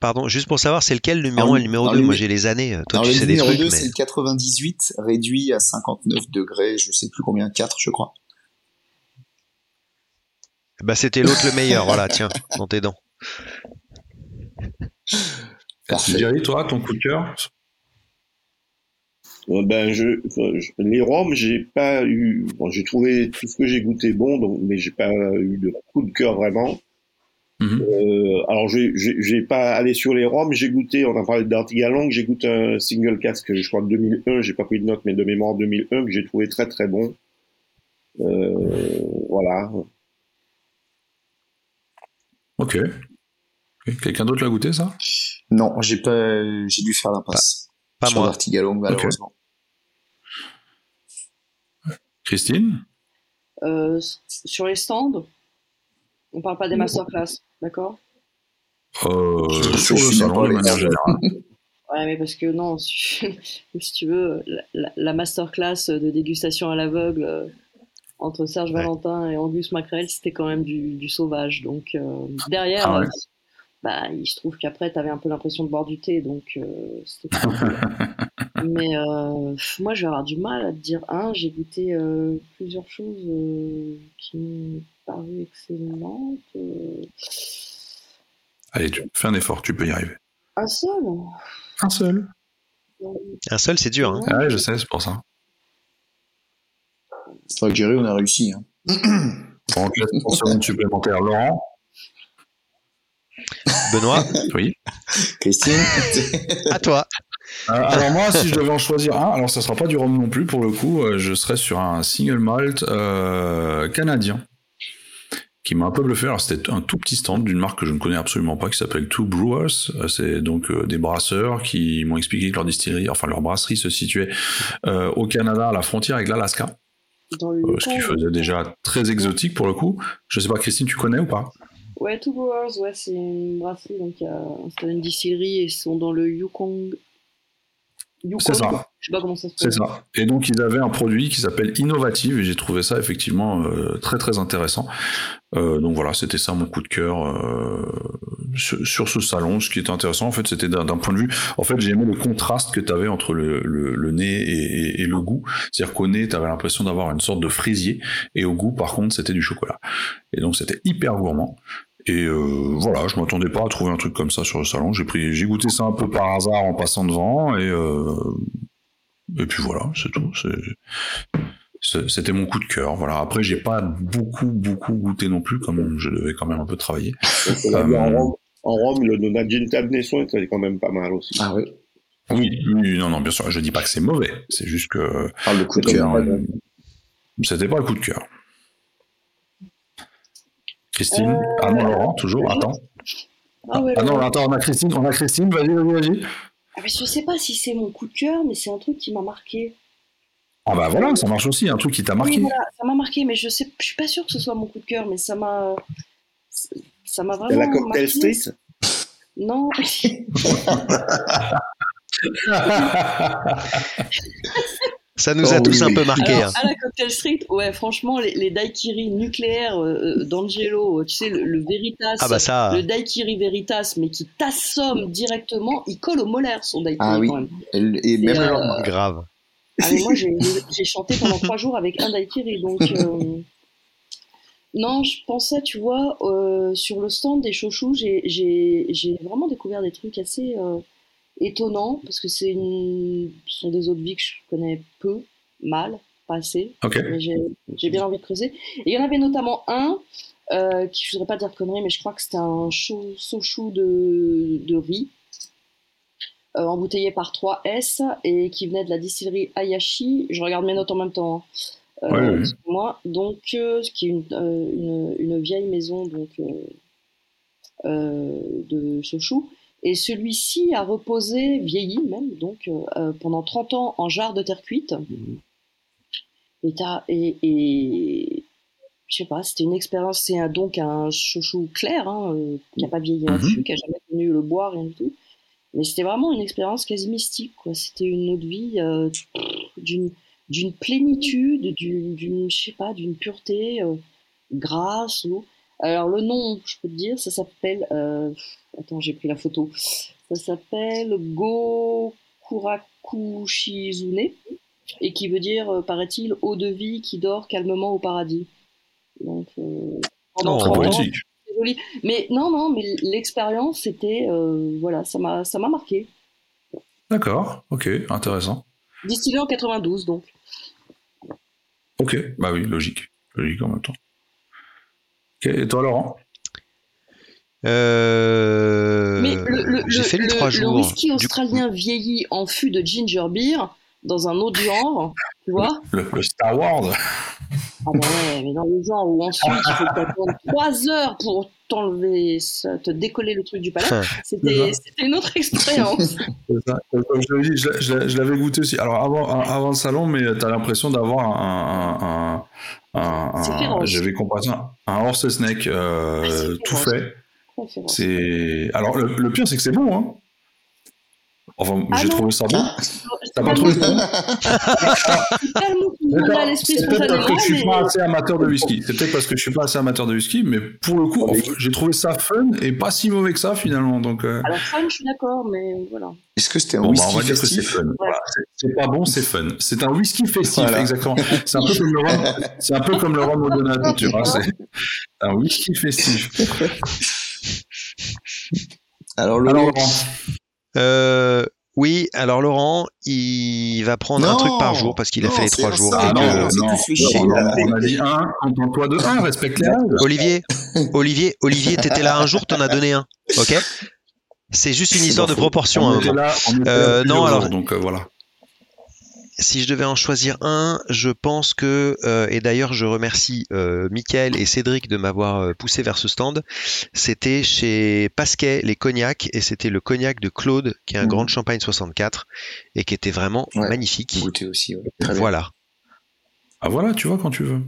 Speaker 4: Pardon, juste pour savoir, c'est lequel le numéro
Speaker 5: Alors,
Speaker 4: 1 et le numéro
Speaker 5: alors,
Speaker 4: 2
Speaker 5: le-
Speaker 4: Moi, j'ai les années. euh, Toi, tu
Speaker 5: le
Speaker 4: sais des
Speaker 5: numéro
Speaker 4: trucs,
Speaker 5: 2,
Speaker 4: mais...
Speaker 5: c'est le 98, réduit à 59 degrés, je sais plus combien, 4 je crois.
Speaker 4: Bah, c'était l'autre le meilleur. Voilà, tiens, dans tes dents.
Speaker 5: Parfait.
Speaker 2: Thierry, toi, ton coup de cœur?
Speaker 3: Euh, Ben, je, je- les rhums, j'ai pas eu, bon, j'ai trouvé tout ce que j'ai goûté bon, donc, mais j'ai pas eu de coup de cœur vraiment.
Speaker 2: Mhm.
Speaker 3: Euh, alors, j'ai, j'ai, j'ai pas allé sur les rhums, j'ai goûté, on a parlé d'Artigalong, j'ai goûté un single cask, je crois, de 2001, j'ai pas pris de note, mais de mémoire 2001, que j'ai trouvé très très bon. Euh, voilà.
Speaker 2: Ok. Quelqu'un d'autre l'a goûté, ça?
Speaker 5: Non, j'ai pas, j'ai dû faire l'impasse.
Speaker 4: Pas
Speaker 5: sur
Speaker 4: moi.
Speaker 5: l'Artigalong, malheureusement.
Speaker 2: Christine
Speaker 6: Euh, sur les stands, on parle pas des masterclass, d'accord?
Speaker 2: Euh, Sur le salon, de manière générale.
Speaker 6: Ouais, mais parce que non, si, si tu veux, la, la- la masterclass de dégustation à l'aveugle euh, entre Serge
Speaker 4: Ouais.
Speaker 6: Valentin et Angus Macrel, c'était quand même du, du sauvage. Donc euh, derrière,
Speaker 2: Ah ouais.
Speaker 6: bah, il se trouve qu'après, tu avais un peu l'impression de boire du thé. Donc euh, c'était. Mais euh, moi, je vais avoir du mal à te dire un. J'ai goûté euh, plusieurs choses euh, qui m'ont paru excellentes. euh,
Speaker 2: Allez, tu fais un effort, tu peux y arriver.
Speaker 6: un seul?
Speaker 2: Un seul
Speaker 4: Un seul, c'est dur. Hein.
Speaker 2: Ah ouais, je sais, c'est pour ça.
Speaker 5: C'est vrai que Jerry, on a réussi. Hein.
Speaker 2: Bon, pour seconde supplémentaire. Laurent
Speaker 4: Benoît,
Speaker 2: Oui.
Speaker 5: Christine
Speaker 4: à toi.
Speaker 2: Euh, alors moi, si je devais en choisir un, alors ça sera pas du rhum non plus pour le coup, euh, je serais sur un single malt euh, canadien qui m'a un peu bluffé. Alors c'était un tout petit stand d'une marque que je ne connais absolument pas qui s'appelle Two Brewers. Euh, C'est donc euh, des brasseurs qui m'ont expliqué que leur distillerie, enfin leur brasserie se situait euh, au Canada à la frontière avec l'Alaska, euh, ce qui faisait déjà très exotique pour le coup. Je sais pas Christine, tu connais ou pas?
Speaker 6: Ouais, Two Brewers, ouais, c'est une brasserie, donc installé une distillerie et ils sont dans le Yukon.
Speaker 2: C'est ça.
Speaker 6: Je sais pas comment ça se
Speaker 2: C'est ça. Et donc ils avaient un produit qui s'appelle Innovative et j'ai trouvé ça effectivement euh, très très intéressant. Euh, donc voilà, c'était ça mon coup de cœur euh, sur, sur ce salon. Ce qui était intéressant en fait, c'était d'un d'un point de vue. En fait, j'ai aimé le contraste que tu avais entre le, le, le nez et, et- et le goût. C'est-à-dire qu'au nez, tu avais l'impression d'avoir une sorte de fraisier et au goût, par contre, c'était du chocolat. Et donc c'était hyper gourmand. Et euh, voilà, je m'attendais pas à trouver un truc comme ça sur le salon. J'ai pris, j'ai goûté ça un peu par hasard en passant devant et euh, et puis voilà, c'est tout. C'était mon coup de cœur. Voilà. Après, j'ai pas beaucoup, beaucoup goûté non plus, comme je devais quand même un peu travailler.
Speaker 3: En
Speaker 2: Euh,
Speaker 3: Rome, en Rome, le Nonagin Nesson était quand même pas mal aussi.
Speaker 5: Ah oui,
Speaker 2: Oui, oui, non, non, bien sûr. Je dis pas que c'est mauvais. C'est juste que
Speaker 5: parle de coup de cœur.
Speaker 2: c'était pas le coup de cœur. Christine,
Speaker 6: Euh,
Speaker 2: ah non, Laurent, toujours. Attends.
Speaker 6: Ah ouais,
Speaker 2: Ah non, attends, on a Christine, on a Christine. Vas-y, vas-y, vas-y.
Speaker 6: Ah, mais je sais pas si c'est mon coup de cœur, mais c'est un truc qui m'a marqué.
Speaker 2: Ah bah voilà, ça marche aussi. Un truc qui t'a marqué.
Speaker 6: Oui, voilà, ça m'a marqué, mais je sais, je suis pas sûre que ce soit mon coup de cœur, mais ça m'a, ça m'a
Speaker 3: C'est
Speaker 6: vraiment
Speaker 3: la Cocktail
Speaker 6: marqué.
Speaker 3: Street
Speaker 6: Non.
Speaker 4: Ça nous a
Speaker 5: Oh,
Speaker 4: tous
Speaker 5: oui,
Speaker 4: un
Speaker 5: oui.
Speaker 4: peu marqué.
Speaker 6: Alors,
Speaker 4: hein.
Speaker 6: à la Cocktail Street, ouais, franchement, les, les daiquiris nucléaires euh, d'Angelo, tu sais, le, le Veritas,
Speaker 4: Ah bah ça.
Speaker 6: le daiquiri Veritas, mais qui t'assomme directement, il colle au molaire son daiquiri
Speaker 5: Ah oui.
Speaker 6: quand même.
Speaker 5: Et, et même
Speaker 6: euh.
Speaker 4: Grave.
Speaker 6: Ah, mais moi, j'ai chanté pendant trois jours avec un daiquiri, donc. euh, Non, je pensais, tu vois, euh, sur le stand des chouchous, j'ai vraiment découvert des trucs assez étonnants, parce que c'est une... ce sont des eaux de vie que je connais peu, mal, pas assez, mais j'ai bien envie de creuser. Et il y en avait notamment un, euh, qui, je voudrais pas dire de conneries, mais je crois que c'était un chou- de, de riz, euh, embouteillé par 3S, et qui venait de la distillerie Ayashi. Je regarde mes notes en même temps. hein. Euh,
Speaker 2: Ouais, ouais.
Speaker 6: excuse-moi. Donc, qui est une, une, une vieille maison donc, de Sochou. Et celui-ci a reposé, vieilli même, donc euh, euh, pendant 30 ans en jarre de terre cuite. Et, t'as- et, et je sais pas, c'était une expérience. C'est un- donc un chouchou clair, hein, euh, qui n'a pas vieilli
Speaker 2: Mhm.
Speaker 6: fût, qui n'a jamais connu le bois, rien du tout. Mais c'était vraiment une expérience quasi mystique, quoi. C'était une de vie euh, d'une d'une plénitude, d'une, je sais pas, d'une pureté euh, grasse. Alors le nom, je peux te dire, ça s'appelle. euh, attends, j'ai pris la photo. Ça s'appelle Gokurakushizune et qui veut dire, euh, paraît-il, eau de vie qui dort calmement au paradis. Donc euh, pendant
Speaker 4: Oh,
Speaker 2: Très
Speaker 6: 30 ans,
Speaker 2: poétique.
Speaker 6: c'est joli. Mais non, non, mais l'expérience, c'était, euh, voilà, ça m'a, ça m'a marqué.
Speaker 2: D'accord. Ok. Intéressant.
Speaker 6: Distillé en 92, donc.
Speaker 2: Ok. Bah oui, logique. Logique en même temps. Et toi, Laurent?
Speaker 4: Euh,
Speaker 6: le, le-
Speaker 4: J'ai
Speaker 6: le-
Speaker 4: fait les
Speaker 6: le-
Speaker 4: trois
Speaker 6: le
Speaker 4: jours.
Speaker 6: whisky
Speaker 4: Du-
Speaker 6: australien vieilli en fût de ginger beer dans un autre genre, tu vois
Speaker 2: le, le Star Wars
Speaker 6: Ah bah ouais, mais dans le genre où ensuite il faut t'attendre trois heures pour t'enlever, te décoller le truc du palais, c'était une autre expérience.
Speaker 2: C'est ça. Comme je je, je l'avais goûté aussi. Alors avant, avant le salon, mais t'as l'impression d'avoir un, un, un, j'avais comparé ça, un horse snake euh,
Speaker 6: Ah,
Speaker 2: tout fait. C'est alors le, le pire, c'est que c'est bon. Hein. Enfin,
Speaker 6: Ah
Speaker 2: j'ai
Speaker 6: non.
Speaker 2: trouvé ça bon. T'as pas trouvé ça C'est peut-être parce que je suis pas assez amateur de whisky. C'est peut-être parce que je suis pas assez amateur de whisky, mais pour le coup, enfin, j'ai trouvé ça fun et pas si mauvais que ça finalement. Donc, euh,
Speaker 6: alors fun, je suis d'accord, mais voilà.
Speaker 5: Est-ce que c'était un
Speaker 2: bon, bah,
Speaker 5: whisky
Speaker 2: on va dire que c'est
Speaker 5: festif
Speaker 2: fun. Voilà, c'est- pas bon, c'est fun. C'est un whisky festif,
Speaker 5: Voilà.
Speaker 2: exactement. C'est un peu comme le rhum. C'est un peu comme le rhum au tu vois. C'est un whisky festif.
Speaker 5: Alors, le
Speaker 2: Alors, Laurent,
Speaker 4: Euh, oui, alors Laurent, il va prendre un truc par jour parce qu'il a fait les trois jours.
Speaker 2: ah non,
Speaker 4: euh,
Speaker 2: non, on a dit un, contente-toi de un, respecte les règles.
Speaker 4: Olivier, Olivier, Olivier, t'étais là un jour, t'en as donné un. Ok? C'est juste une histoire de proportion
Speaker 2: là, était
Speaker 4: Euh, non, alors-
Speaker 2: donc euh, voilà.
Speaker 4: Si je devais en choisir un, je pense que, euh, et d'ailleurs je remercie euh, Mickaël et Cédric de m'avoir euh, poussé vers ce stand, c'était chez Pasquet les cognacs, et c'était le cognac de Claude, qui est un
Speaker 5: Mhm.
Speaker 4: Grand Champagne 64, et qui était vraiment
Speaker 5: Ouais.
Speaker 4: magnifique.
Speaker 5: Goûter aussi, ouais. Très bien.
Speaker 4: Voilà.
Speaker 2: Ah voilà, tu vois quand tu veux.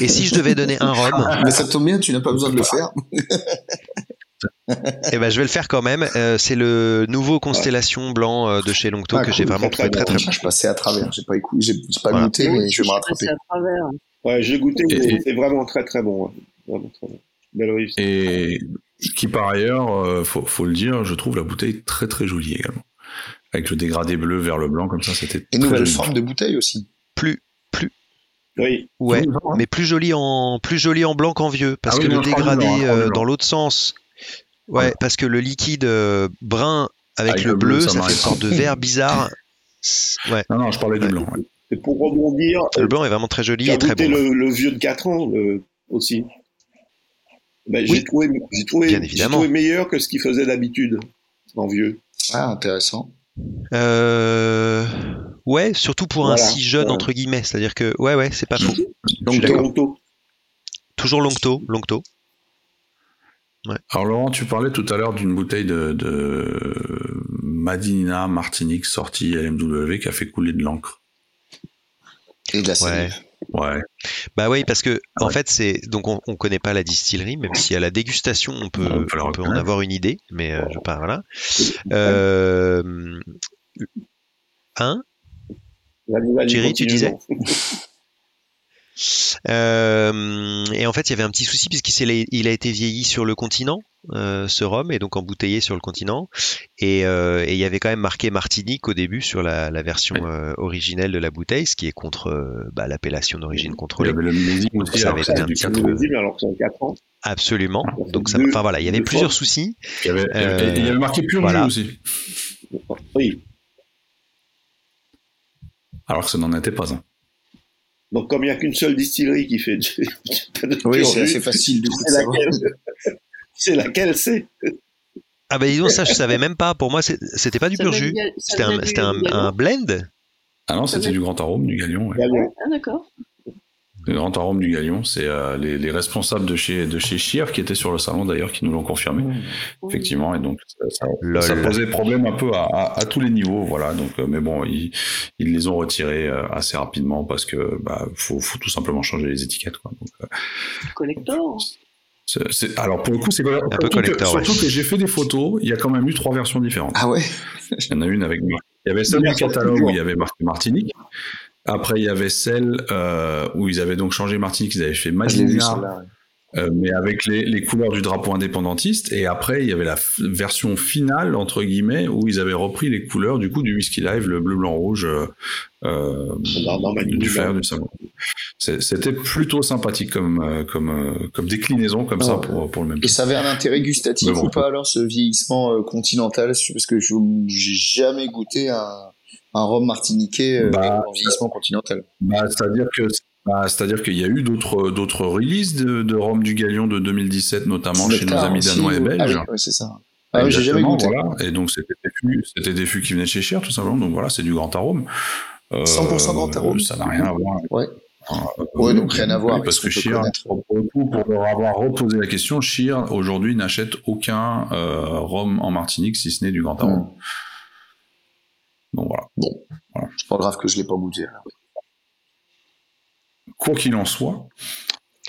Speaker 4: Et si je devais donner un rhum,
Speaker 5: Mais ça tombe bien, tu n'as pas besoin de le faire.
Speaker 4: eh ben, je vais le faire quand même. Euh, c'est le nouveau Constellation blanc euh, de chez Longto
Speaker 5: Ah,
Speaker 4: que j'ai vraiment
Speaker 3: très,
Speaker 4: trouvé
Speaker 3: très
Speaker 4: très très bon.
Speaker 5: Je passais à travers, j'ai pas écouté, j'ai j'ai pas
Speaker 4: Voilà.
Speaker 5: goûté, mais je vais me rattraper.
Speaker 6: à travers.
Speaker 3: Ouais, j'ai goûté,
Speaker 2: Et-
Speaker 3: mais
Speaker 2: et-
Speaker 3: c'est vraiment très très bon. ouais. Vraiment très bon. Belle réussite.
Speaker 2: Et qui par ailleurs, euh, faut, faut le dire, je trouve la bouteille très très jolie également. Avec le dégradé bleu vers le blanc comme ça, c'était
Speaker 5: Et
Speaker 2: très
Speaker 5: nouvelle
Speaker 2: joli.
Speaker 5: forme de bouteille aussi.
Speaker 4: Plus, plus,
Speaker 3: Oui,
Speaker 4: ouais,
Speaker 2: Oui,
Speaker 4: mais plus joli en plus joli en blanc qu'en vieux, parce
Speaker 2: Ah oui,
Speaker 4: que le dégradé
Speaker 2: hein,
Speaker 4: euh, dans l'autre sens, ouais, parce que le liquide euh, brun avec,
Speaker 2: Avec
Speaker 4: le
Speaker 2: le bleu,
Speaker 4: bleu,
Speaker 2: ça
Speaker 4: ça fait une sorte de vert bizarre. Ouais,
Speaker 2: Non, non, je parlais du blanc. ouais.
Speaker 3: et pour rebondir,
Speaker 4: le blanc est vraiment très joli
Speaker 3: j'ai
Speaker 4: et très bon.
Speaker 3: le, le vieux de 4 ans le- aussi. Ben, j'ai
Speaker 4: Oui.
Speaker 3: trouvé, j'ai trouvé,
Speaker 4: Bien
Speaker 3: j'ai trouvé meilleur que ce qu'il faisait d'habitude en vieux.
Speaker 5: Ah, intéressant.
Speaker 4: Euh, ouais, surtout pour un si jeune entre guillemets, c'est-à-dire que ouais, ouais, c'est pas faux.
Speaker 3: Toronto.
Speaker 4: Toujours Longto, Longto.
Speaker 2: Alors Laurent, tu parlais tout à l'heure d'une bouteille de, de Madinina Martinique sortie LMW qui a fait couler de l'encre.
Speaker 5: Et de la salive.
Speaker 2: Ouais.
Speaker 4: Bah oui, parce que en fait, c'est donc on, on connaît pas la distillerie, même si à la dégustation on peut,
Speaker 2: On peut la
Speaker 4: on peut en avoir une idée, mais euh, je pas, voilà. Euh, hein? Thierry, tu disais? Euh, et en fait, il y avait un petit souci puisqu'il il a été vieilli sur le continent, euh, ce rhum, et donc embouteillé sur le continent. Et, euh, et il y avait quand même marqué Martinique au début sur la, la version euh, originelle de la bouteille, ce qui est contre euh, bah, l'appellation d'origine
Speaker 2: Il y
Speaker 4: contrôlée.
Speaker 2: avait le millésime aussi,
Speaker 4: ça
Speaker 2: alors
Speaker 4: avait été un
Speaker 2: du
Speaker 4: petit
Speaker 3: Ça
Speaker 2: 4
Speaker 3: me
Speaker 4: peu-
Speaker 3: dit, mais alors que c'est en 4 ans.
Speaker 4: Absolument.
Speaker 3: Fait
Speaker 4: Donc ça, enfin voilà, il y avait plusieurs
Speaker 3: fois.
Speaker 4: soucis.
Speaker 2: Il y avait,
Speaker 4: Euh,
Speaker 2: et il y avait marqué pur
Speaker 4: voilà.
Speaker 2: aussi.
Speaker 3: Oui.
Speaker 2: Alors que ce n'en était pas un.
Speaker 3: Donc, comme il n'y a qu'une seule distillerie qui fait du- de
Speaker 5: Oui,
Speaker 3: pur
Speaker 5: c'est assez facile du coup de
Speaker 3: c'est laquelle? C'est laquelle c'est?
Speaker 4: Ah bah dis donc, ça je savais même pas. Pour moi, c'était pas du
Speaker 6: Ça
Speaker 4: pur jus. C'était un, blend.
Speaker 2: Ah non, c'était du grand arôme du Galion. ouais.
Speaker 3: Galion.
Speaker 6: Ah d'accord.
Speaker 2: Le grand arôme du Galion, c'est euh, les, les responsables de chez de chez Chir qui étaient sur le salon d'ailleurs qui nous l'ont confirmé. Effectivement, et donc ça, ça-
Speaker 4: Lol.
Speaker 2: ça posait problème un peu à, à- à tous les niveaux, voilà. Donc, euh, mais bon, ils, ils les ont retirés euh, assez rapidement parce que bah faut, faut tout simplement changer les étiquettes, quoi. Donc, euh, alors pour le coup, c'est pas-
Speaker 4: peu
Speaker 2: surtout que-
Speaker 4: collector, ouais.
Speaker 2: surtout que j'ai fait des photos. Il y a quand même eu trois versions différentes.
Speaker 5: Ah ouais
Speaker 2: Il y en a une avec. Il y avait celle du catalogue où il y avait marqué Martinique. Après, il y avait celle euh, où ils avaient donc changé Martinique, ils avaient fait
Speaker 5: Ah, celle-là. ouais.
Speaker 2: euh, mais avec les, les couleurs du drapeau indépendantiste. Et après, il y avait la version finale, entre guillemets, où ils avaient repris les couleurs du coup du Whisky Live, le bleu, blanc, rouge, euh, du fer, du savon. C'était plutôt sympathique comme, comme, comme déclinaison, comme ça, pour, pour le même
Speaker 5: Et ça avait un intérêt gustatif
Speaker 2: bon.
Speaker 5: ou pas alors ce vieillissement continental Parce que je j'ai jamais goûté un, un rhum martiniquais euh,
Speaker 2: Bah,
Speaker 5: en vieillissement continental.
Speaker 2: Bah, c'est-à-dire que bah, c'est-à-dire qu'il y a eu d'autres d'autres releases de, de Rome du Galion de 2017 notamment chez nos amis danois et
Speaker 5: ou-
Speaker 2: belges.
Speaker 5: Ah oui, c'est ça. Ah oui, j'ai jamais goûté.
Speaker 2: Voilà. Et donc c'était des fûts, c'était des fûts qui venaient chez Cher tout simplement. Donc voilà, c'est du grand arôme. Euh,
Speaker 5: 100% grand arôme.
Speaker 2: Ça n'a rien à voir. avec-
Speaker 5: Ouais.
Speaker 2: Euh,
Speaker 5: Ouais, donc rien à voir
Speaker 2: Parce
Speaker 5: ce
Speaker 2: que Cher,
Speaker 5: connaître.
Speaker 2: pour leur avoir reposé la question, Cher aujourd'hui n'achète aucun euh, rhum en Martinique si ce n'est du grand arôme.
Speaker 5: Hmm.
Speaker 2: Donc voilà.
Speaker 5: C'est pas grave que je l'ai pas goûté. alors.
Speaker 2: Quoi qu'il en soit,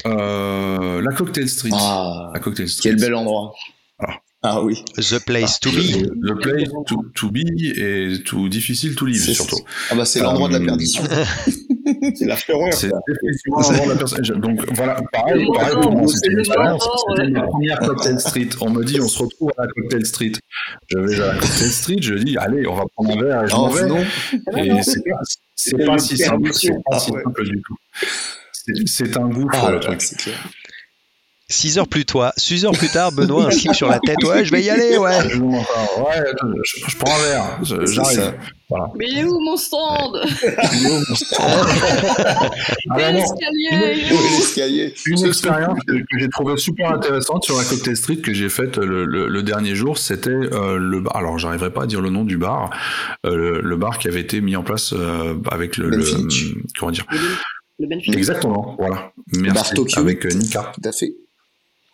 Speaker 2: euh, la Cocktail Street.
Speaker 5: Ah,
Speaker 2: La Cocktail Street.
Speaker 5: quel bel endroit.
Speaker 2: Voilà.
Speaker 5: Ah oui.
Speaker 4: The place to be.
Speaker 2: Le place to, to be et tout difficile to live surtout.
Speaker 5: Ah bah c'est l'endroit de la
Speaker 2: Euh,
Speaker 5: perdition.
Speaker 3: C'est l'afterwork.
Speaker 2: C'est effectivement avant la personne. Donc voilà, pareil, pareil pour moi, c'était
Speaker 6: c'est
Speaker 2: une expérience. C'était ma première cocktail street. On me dit, on se retrouve à la cocktail street. Je vais à la cocktail street, je dis, allez, on va prendre un verre et je m'en
Speaker 5: Oh,
Speaker 2: vais.
Speaker 5: non.
Speaker 2: Et c'est pas, c'est pas si simple, c'est pas si
Speaker 5: Ah ouais.
Speaker 2: simple du tout. C'est- C'est un goût
Speaker 5: Ah,
Speaker 2: pour le truc.
Speaker 5: c'est clair.
Speaker 4: Six heures plus tard, six heures plus tard, Benoît un slip sur la tête. Ouais, je vais y aller, ouais.
Speaker 2: Je, enfin, ouais, je, je prends un verre, j'arrive.
Speaker 6: Mais il est où mon stand
Speaker 2: Ah,
Speaker 6: Et
Speaker 2: non,
Speaker 6: l'escalier il est
Speaker 5: Oui,
Speaker 6: où
Speaker 5: l'escalier.
Speaker 2: Une expérience que, j'ai trouvé super intéressante sur la Cocktail Street que j'ai faite le, le- le dernier jour, c'était euh, le bar. Alors, j'arriverai pas à dire le nom du bar, euh, le, le bar qui avait été mis en place euh, avec le, comment dire
Speaker 6: Le.
Speaker 2: Exactement, voilà.
Speaker 5: bar
Speaker 2: Merci.
Speaker 5: Tokyo.
Speaker 2: Avec euh, Nika.
Speaker 5: Tout à fait.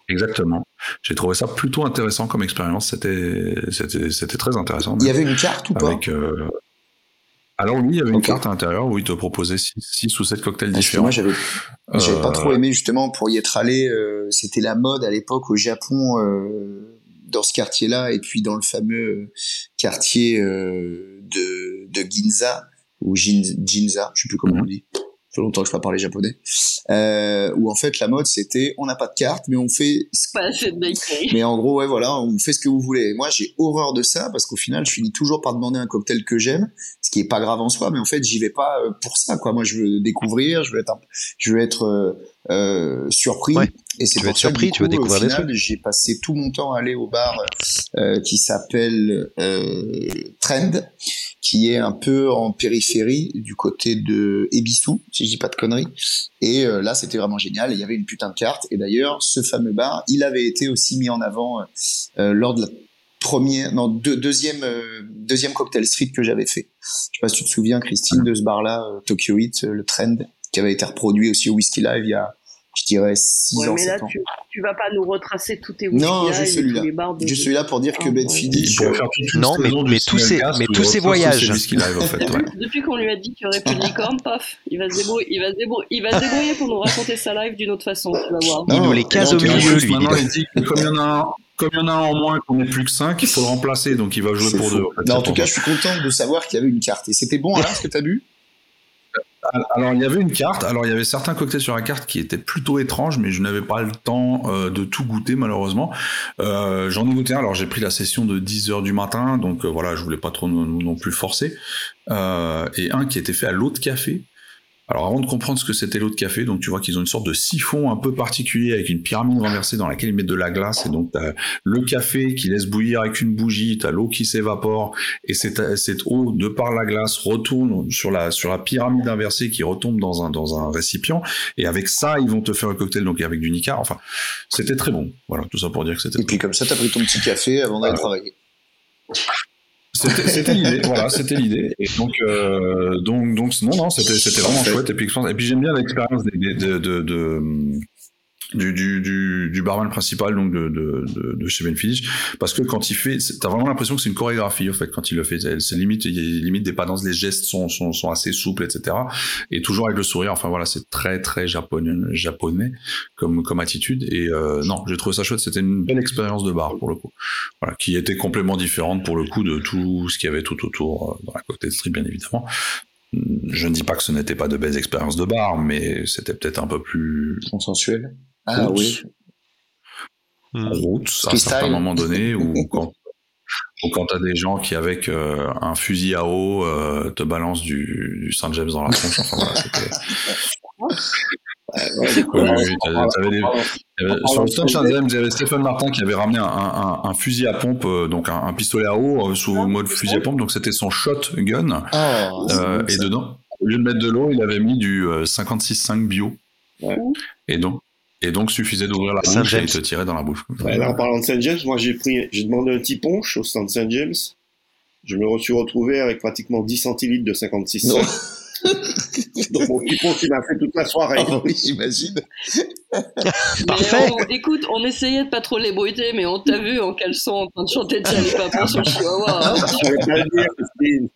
Speaker 2: Exactement. J'ai trouvé ça plutôt intéressant comme expérience. C'était c'était c'était très intéressant.
Speaker 5: Il y avait une carte ou pas
Speaker 2: avec euh, alors oui, il y avait une carte à l'intérieur où il te proposait six, six ou sept cocktails
Speaker 5: Parce que moi
Speaker 2: différents.
Speaker 5: j'avais j'avais pas
Speaker 2: Euh,
Speaker 5: trop aimé justement pour y être allé. euh, C'était la mode à l'époque au Japon euh, dans ce quartier-là et puis dans le fameux quartier euh, de, de Ginza ou Gin- Ginza, je sais plus comment
Speaker 2: Mhm.
Speaker 5: on dit. Fait longtemps que je pas parlé japonais. Euh, où en fait la mode c'était on n'a pas de carte mais on fait ce
Speaker 6: Pas assez de
Speaker 5: mais en gros, ouais, voilà, on fait ce que vous voulez. Et moi, j'ai horreur de ça parce qu'au final, je finis toujours par demander un cocktail que j'aime, ce qui est pas grave en soi, mais en fait, j'y vais pas euh, pour ça, quoi. Moi, je veux découvrir, je veux être, un- je veux être euh, euh, surpris.
Speaker 4: Ouais.
Speaker 5: Et c'est pour
Speaker 4: être
Speaker 5: ça que,
Speaker 4: surpris, tu veux découvrir
Speaker 5: au final, J'ai passé tout mon temps à aller au bar euh, qui s'appelle euh, Trend, qui est un peu en périphérie du côté de Ebisu, si je dis pas de conneries. Et euh, là, c'était vraiment génial. Il y avait une putain de carte. Et d'ailleurs, ce fameux bar, il avait été aussi mis en avant euh, euh, lors de la première, non, deux- deuxième, euh, deuxième cocktail street que j'avais fait. Je sais pas si tu te souviens, Christine, de ce bar-là, Tokyo Heat, le trend, qui avait été reproduit aussi au Whisky Live il y a je dirais 6
Speaker 6: Ouais,
Speaker 5: ans,
Speaker 6: mais là,
Speaker 5: 7 ans.
Speaker 6: tu, tu vas pas nous retracer tous tes
Speaker 5: Non,
Speaker 6: tous
Speaker 5: celui-là. Juste celui-là pour dire que
Speaker 6: Ah,
Speaker 5: Ben
Speaker 6: ouais.
Speaker 5: Euh,
Speaker 4: Non, mais- mais tous ces- mais tous ces voyages.
Speaker 2: live, en fait, ouais.
Speaker 6: Depuis, qu'on lui a dit qu'il n'y aurait plus de licorne, paf, il va se débrouiller, il va se débrouiller, il va se débrouiller pour nous raconter sa live d'une autre façon, tu vas voir.
Speaker 4: Il
Speaker 5: Non,
Speaker 4: nous les case au milieu, lui.
Speaker 2: il dit que comme il y en a un, comme il y en a un en moins, qu'on n'est plus que 5, il faut le remplacer, donc il va jouer pour
Speaker 5: faux.
Speaker 2: deux. en fait,
Speaker 5: Non, en tout cas, je suis content de savoir qu'il y avait une carte. Et c'était bon, Alain, ce que t'as bu?
Speaker 2: Alors, il y avait une carte. Alors, il y avait certains cocktails sur la carte qui étaient plutôt étranges, mais je n'avais pas le temps euh, de tout goûter, malheureusement. Euh, J'en ai goûté un. Alors, j'ai pris la session de 10 heures du matin, donc euh, voilà, je voulais pas trop non, non plus forcer. Euh, et un qui était fait à l'eau de café. Alors, avant de comprendre ce que c'était l'eau de café, donc tu vois qu'ils ont une sorte de siphon un peu particulier avec une pyramide renversée dans laquelle ils mettent de la glace. Et donc, t'as le café qui laisse bouillir avec une bougie, t'as l'eau qui s'évapore, et cette, cette eau, de par la glace, retourne sur la, sur la pyramide inversée qui retombe dans un, dans un récipient. Et avec ça, ils vont te faire un cocktail, donc avec du Nicard. Enfin, c'était très bon. Voilà, tout ça pour dire que c'était
Speaker 5: Et puis comme ça, t'as pris ton petit café avant d'aller travailler.
Speaker 2: C'était l'idée, voilà, c'était l'idée. Et donc, euh, donc, donc, non, non, c'était, c'était vraiment chouette. Et puis, et puis j'aime bien l'expérience de, du, du, du, du barman principal, donc de, de, de, de chez Benfish, parce que quand il fait, t'as vraiment l'impression que c'est une chorégraphie, en fait, quand il le fait. C'est limite, il y a limite des pas les gestes sont, sont, sont assez souples, etc. Et toujours avec le sourire. Enfin voilà, c'est très, très japonais, japonais comme, comme attitude. Et euh, non, j'ai trouvé ça chouette. C'était une belle expérience de bar pour le coup voilà, qui était complètement différente pour le coup de tout ce qu'il y avait tout autour euh, dans la cocktail street, bien évidemment. Je ne dis pas que ce n'était pas de belles expériences de bar, mais c'était peut-être un peu plus
Speaker 5: Consensuel. Ah
Speaker 2: Roots.
Speaker 5: oui.
Speaker 4: Hmm.
Speaker 2: route à un certain moment donné, ou quand ou quand t'as des gens qui avec euh, un fusil à eau euh, te balancent du, du Saint James dans la tronche. Enfin voilà, c'était. Sur le stand Saint James, il y avait Stéphane Martin qui avait ramené un, un, un fusil à pompe, euh, donc un, un pistolet à eau euh, sous mode fusil à pompe, donc c'était son shotgun.
Speaker 5: Ah,
Speaker 2: Euh,
Speaker 5: bon,
Speaker 2: et
Speaker 5: ça.
Speaker 2: dedans, au lieu de mettre de l'eau, il avait mis du euh, 56,5 bio.
Speaker 3: Ouais.
Speaker 2: Et donc, et donc suffisait d'ouvrir la
Speaker 4: Saint
Speaker 2: bouche et il te tirait dans la bouche.
Speaker 3: Ouais, là, en parlant de Saint James, moi j'ai pris, j'ai demandé un petit punch au stand Saint James. Je me suis retrouvé avec pratiquement 10 centilitres de 56
Speaker 5: Non.
Speaker 3: Donc mon petit punch, il m'a fait toute la soirée.
Speaker 5: Ah oui, j'imagine.
Speaker 6: Mais
Speaker 4: Parfait.
Speaker 6: on- écoute, on essayait de pas trop les bruiter, mais on t'a vu en caleçon en train de chanter de Charlie Papon sur le chihuahua. hein.
Speaker 3: Dire, Christine.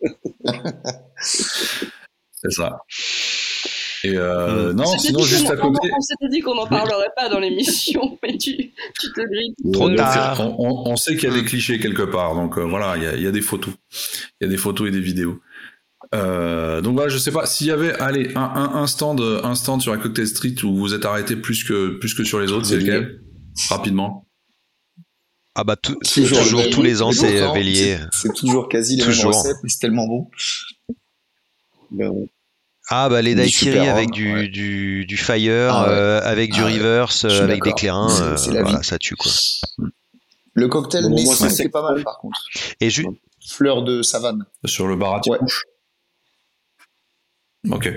Speaker 2: C'est ça. Et euh, non,
Speaker 6: On s'était
Speaker 2: sinon
Speaker 6: dit
Speaker 2: juste
Speaker 6: qu'on-
Speaker 2: à côté.
Speaker 6: On, on s'était dit qu'on n'en parlerait pas dans l'émission, mais tu, tu te grilles.
Speaker 4: Trop tard.
Speaker 2: On, on- on sait qu'il y a des clichés quelque part, donc euh, voilà, il y a, il y a des photos, il y a des photos et des vidéos. Euh, donc voilà, je sais pas s'il y avait, allez, un, un, un stand, un stand sur la Cocktail Street où vous êtes arrêté plus que plus que sur les autres, c'est lequel? Rapidement.
Speaker 4: Ah bah tout-
Speaker 5: Toujours
Speaker 4: tous les ans, c'est euh, Bélier.
Speaker 5: C'est toujours quasi les mêmes
Speaker 4: Toujours.
Speaker 5: recettes, mais c'est tellement bon.
Speaker 3: Ben,
Speaker 4: Ah bah les daiquiri avec du,
Speaker 5: ouais.
Speaker 4: du, du fire,
Speaker 5: Ah ouais.
Speaker 4: euh, avec du
Speaker 5: Ah ouais.
Speaker 4: reverse, euh, avec des clairins, euh, voilà, ça tue quoi.
Speaker 5: Le cocktail
Speaker 3: Bon,
Speaker 5: Messi,
Speaker 3: c'est
Speaker 5: pas mal par contre.
Speaker 4: Et ju-
Speaker 5: Fleur de savane.
Speaker 2: Sur le bar à
Speaker 5: Ouais.
Speaker 2: Tirouche. Ok.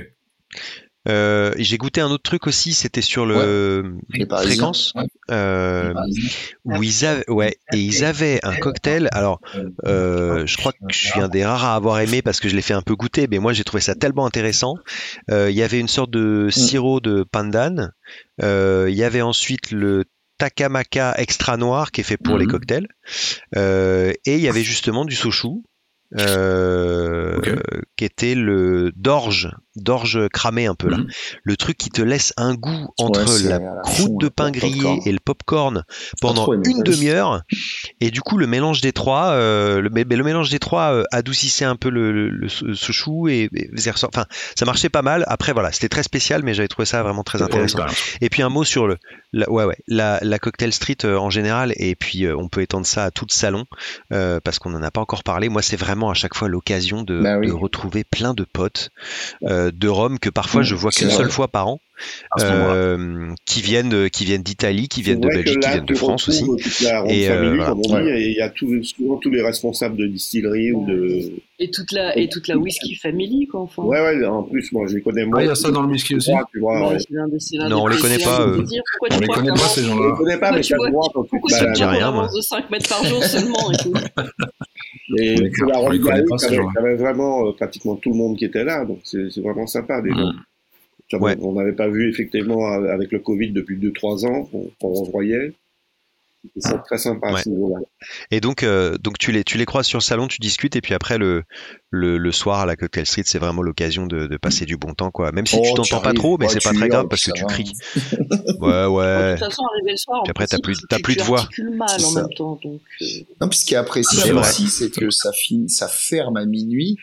Speaker 4: euh, j'ai goûté un autre truc aussi, c'était sur le fréquence.
Speaker 5: Ouais.
Speaker 4: Euh,
Speaker 5: Parisiens.
Speaker 4: où ils avaient, ouais, et ils avaient un cocktail. Alors, euh, je crois que je suis un des rares à avoir aimé parce que je l'ai fait un peu goûter, mais moi j'ai trouvé ça tellement intéressant. Euh, Il y avait une sorte de sirop de pandan. Euh, Il y avait ensuite le takamaka extra noir qui est fait pour les
Speaker 2: Mhm.
Speaker 4: cocktails. Euh, et il y avait justement du sochou. euh, qui était le d'orge, d'orge cramé un peu là.
Speaker 2: Mhm.
Speaker 4: Le truc qui te laisse un goût entre
Speaker 5: Ouais,
Speaker 4: la croûte de pain grillé et le popcorn pendant une demi-heure. Et du coup, le mélange des trois, euh, le, mélange des trois euh, adoucissait un peu le, le, sou- souchou et, enfin, ça marchait pas mal. Après, voilà, c'était très spécial, mais j'avais trouvé ça vraiment très intéressant. Et puis un mot sur le, la, ouais, ouais, la, la cocktail street euh, en général, et puis on peut étendre ça à tout le salon parce qu'on n'en a pas encore parlé. Moi, c'est vraiment à chaque fois l'occasion de,
Speaker 5: Bah oui.
Speaker 4: de retrouver plein de potes de Rome que parfois je vois qu'une seule fois par an. Euh, qui viennent de- qui viennent d'Italie, qui viennent de Belgique, qui
Speaker 3: là,
Speaker 4: viennent de
Speaker 3: tu
Speaker 4: France aussi. Et, euh, voilà.
Speaker 3: on et il y a tout- souvent tous les responsables de distillerie ou de.
Speaker 6: Et toute la, et toute la whisky family, quoi, enfin.
Speaker 3: Ouais, ouais, en plus, moi, je les connais
Speaker 2: Ah,
Speaker 3: moins.
Speaker 2: il y a ça dans le whisky aussi.
Speaker 3: Tu vois,
Speaker 6: Ouais,
Speaker 3: ouais.
Speaker 4: Non, on les connaît pas,
Speaker 6: de. Pourquoi
Speaker 2: On
Speaker 6: tu
Speaker 2: les connaît pas, ces gens-là.
Speaker 3: les connais pas, mais
Speaker 6: tu
Speaker 3: ça
Speaker 6: vois-
Speaker 3: tu
Speaker 6: tu
Speaker 3: balades.
Speaker 4: dis rien,
Speaker 6: avance de 5 mètres par jour seulement et tout
Speaker 3: Et
Speaker 2: On
Speaker 3: c'est la
Speaker 2: on connaît ces
Speaker 3: t'avais vraiment euh, pratiquement tout le monde qui était là, donc c'est c'est vraiment sympa déjà.
Speaker 4: Ouais.
Speaker 3: On n'avait pas vu effectivement avec le Covid depuis 2-3 ans qu'on revoyait. C'est très sympa à ce niveau-là.
Speaker 4: Et donc, euh, donc tu les, tu les croises sur le salon, tu discutes, et puis après le, le, le soir à la Cocktail Street, c'est vraiment l'occasion de, de passer du bon temps, quoi. Même si
Speaker 5: Oh,
Speaker 4: tu
Speaker 5: tu
Speaker 4: t'entends pas trop, mais
Speaker 5: ouais,
Speaker 4: c'est
Speaker 5: tu
Speaker 4: pas très grave parce que tu
Speaker 5: va.
Speaker 4: cries. Ouais,
Speaker 6: De
Speaker 4: ouais.
Speaker 6: toute façon, arrivé le soir,
Speaker 4: Puis après, t'as plus-
Speaker 6: tu-
Speaker 4: plus de
Speaker 6: tu
Speaker 4: voix.
Speaker 6: articules mal
Speaker 5: C'est
Speaker 6: en même temps, donc. euh,
Speaker 5: Non, puis ce qui est appréciable aussi, c'est que ça, ça ferme à minuit.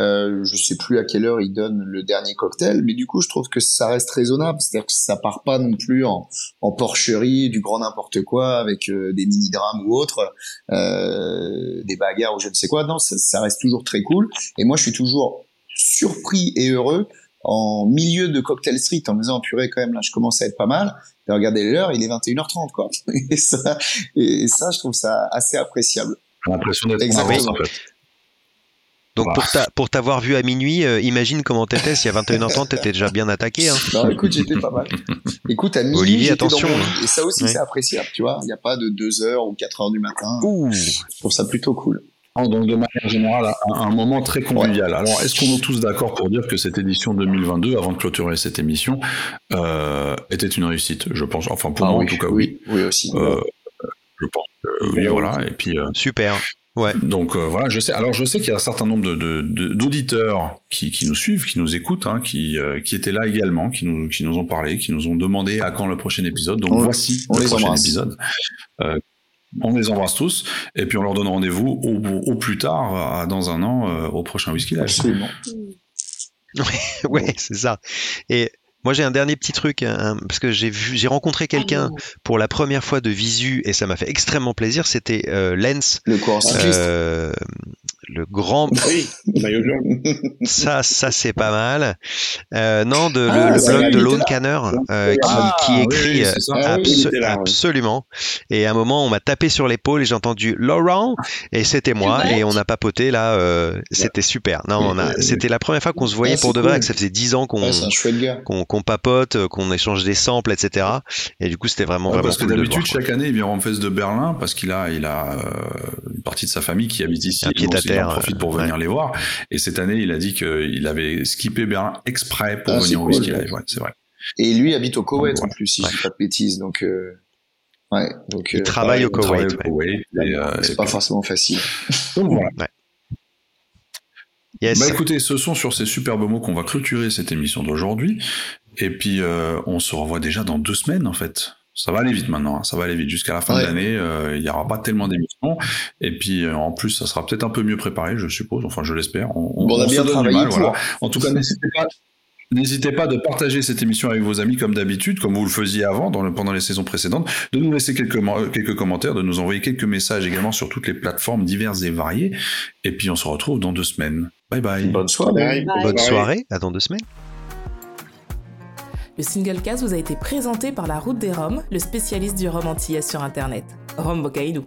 Speaker 5: Euh, je sais plus à quelle heure ils donnent le dernier cocktail, mais du coup, je trouve que ça reste raisonnable. C'est-à-dire que ça part pas non plus en, en porcherie, du grand n'importe quoi, avec euh, des mini-drames ou autres, euh, des bagarres ou je ne sais quoi. Non, ça, ça reste toujours très cool. Et moi, je suis toujours surpris et heureux en milieu de Cocktail Street en me disant, purée, quand même, là, je commence à être pas mal. Et regardez l'heure, il est 21h30, quoi. Et ça, et ça, je trouve ça assez appréciable.
Speaker 2: L'impression d'être en
Speaker 5: Exactement.
Speaker 2: en fait.
Speaker 4: Donc
Speaker 2: Voilà.
Speaker 4: pour ta, pour t'avoir vu à minuit, euh, imagine comment t'étais si à 21h30 t'étais déjà bien attaqué. Hein.
Speaker 5: Non, écoute, j'étais pas mal. Écoute, à minuit,
Speaker 4: Olivier, attention,
Speaker 5: dans mon
Speaker 4: hein.
Speaker 5: lit. Et ça aussi,
Speaker 4: Ouais.
Speaker 5: c'est appréciable, tu vois. Il n'y a pas de 2 heures ou 4 heures du matin.
Speaker 4: Ouh.
Speaker 5: Je trouve ça plutôt cool.
Speaker 2: Donc de manière générale, un, un moment très convivial. Alors, est-ce qu'on est tous d'accord pour dire que cette édition 2022, avant de clôturer cette émission, euh, était une réussite? Je pense. Enfin, pour
Speaker 5: Ah
Speaker 2: moi,
Speaker 5: oui,
Speaker 2: en tout cas, oui.
Speaker 5: oui, oui aussi.
Speaker 2: Euh, je pense. que oui, voilà. Et puis. euh,
Speaker 4: Super. Ouais.
Speaker 2: Donc euh, voilà, je sais. Alors je sais qu'il y a un certain nombre de, de- de- d'auditeurs qui, qui nous suivent, qui nous écoutent, hein, qui, euh, qui étaient là également, qui nous, qui nous ont parlé, qui nous ont demandé à quand le prochain épisode. Donc
Speaker 5: On-
Speaker 2: voici
Speaker 5: on
Speaker 2: le
Speaker 5: les
Speaker 2: prochain
Speaker 5: embrasse.
Speaker 2: épisode. Euh, on les embrasse tous et puis on leur donne rendez-vous au, au plus tard, à- dans un an, euh, au prochain Whisky Live.
Speaker 5: Absolument.
Speaker 4: Ouais, c'est ça. Et moi j'ai un dernier petit truc hein, parce que j'ai vu, j'ai rencontré quelqu'un
Speaker 6: ah
Speaker 4: pour la première fois de visu et ça m'a fait extrêmement plaisir. C'était euh, Lens,
Speaker 5: Le coureur cycliste.
Speaker 4: euh, le grand.
Speaker 3: Oui, maillot jaune.
Speaker 4: Ça, ça c'est pas mal. Euh, non, de le-
Speaker 5: Ah,
Speaker 4: le, blog de Lone. Canner euh, qui,
Speaker 2: Ah,
Speaker 4: qui écrit
Speaker 2: oui, c'est ça.
Speaker 5: Oui,
Speaker 3: là,
Speaker 4: absolument. Et à un moment, on m'a tapé sur l'épaule et j'ai entendu Laurent et c'était moi et on a papoté là. euh, c'était super. Non, on a. C'était la première fois qu'on se voyait
Speaker 5: Ah,
Speaker 4: pour de vrai,
Speaker 5: cool.
Speaker 4: que ça faisait dix ans qu'on qu'on papote, euh, qu'on échange des samples, etc. Et du coup, c'était vraiment
Speaker 2: Ouais,
Speaker 4: vraiment
Speaker 2: parce que
Speaker 4: cool
Speaker 2: d'habitude, chaque année, il vient en fesse de Berlin parce qu'il a, il a euh, une partie de sa famille qui habite ici.
Speaker 4: Un pied
Speaker 2: donc
Speaker 4: à
Speaker 2: il
Speaker 4: terre,
Speaker 2: en profite pour
Speaker 4: euh,
Speaker 2: venir les voir. Et cette année, il a dit qu'il avait skippé Berlin exprès pour
Speaker 5: Ah,
Speaker 2: venir au
Speaker 5: cool.
Speaker 2: Whisky Live. Ouais, c'est vrai.
Speaker 5: Et lui habite au Koweït en plus, si
Speaker 4: Ouais.
Speaker 5: je dis pas de bêtises. Donc, euh, ouais. Donc,
Speaker 4: Il
Speaker 5: euh,
Speaker 4: travaille au
Speaker 2: Il
Speaker 4: Koweït.
Speaker 2: euh,
Speaker 5: c'est pas forcément facile.
Speaker 2: Donc voilà.
Speaker 4: Yes.
Speaker 2: Bah écoutez, ce sont sur ces superbes mots qu'on va clôturer cette émission d'aujourd'hui. Et puis euh, on se revoit déjà dans deux semaines en fait. Ça va aller vite maintenant, hein. ça va aller vite jusqu'à la fin
Speaker 5: Ouais.
Speaker 2: de l'année. euh, Il y aura pas tellement d'émissions. Et puis euh, en plus, ça sera peut-être un peu mieux préparé, je suppose. Enfin, je l'espère. On,
Speaker 5: Bon, on a
Speaker 2: se
Speaker 5: bien
Speaker 2: donne du
Speaker 5: travaillé
Speaker 2: mal,
Speaker 5: pour.
Speaker 2: voilà. En tout cas, n'hésitez pas. N'hésitez pas de partager cette émission avec vos amis comme d'habitude, comme vous le faisiez avant, dans le- pendant les saisons précédentes, de nous laisser quelques, commentaires, de nous envoyer quelques messages également sur toutes les plateformes diverses et variées. Et puis on se retrouve dans deux semaines. Bye bye.
Speaker 5: Bonne soirée.
Speaker 3: Bye.
Speaker 4: Bonne soirée. À dans deux semaines.
Speaker 1: Le single cast vous a été présenté par la Route des Roms, le spécialiste du rhum antillais sur Internet. Rome Bocaïdou.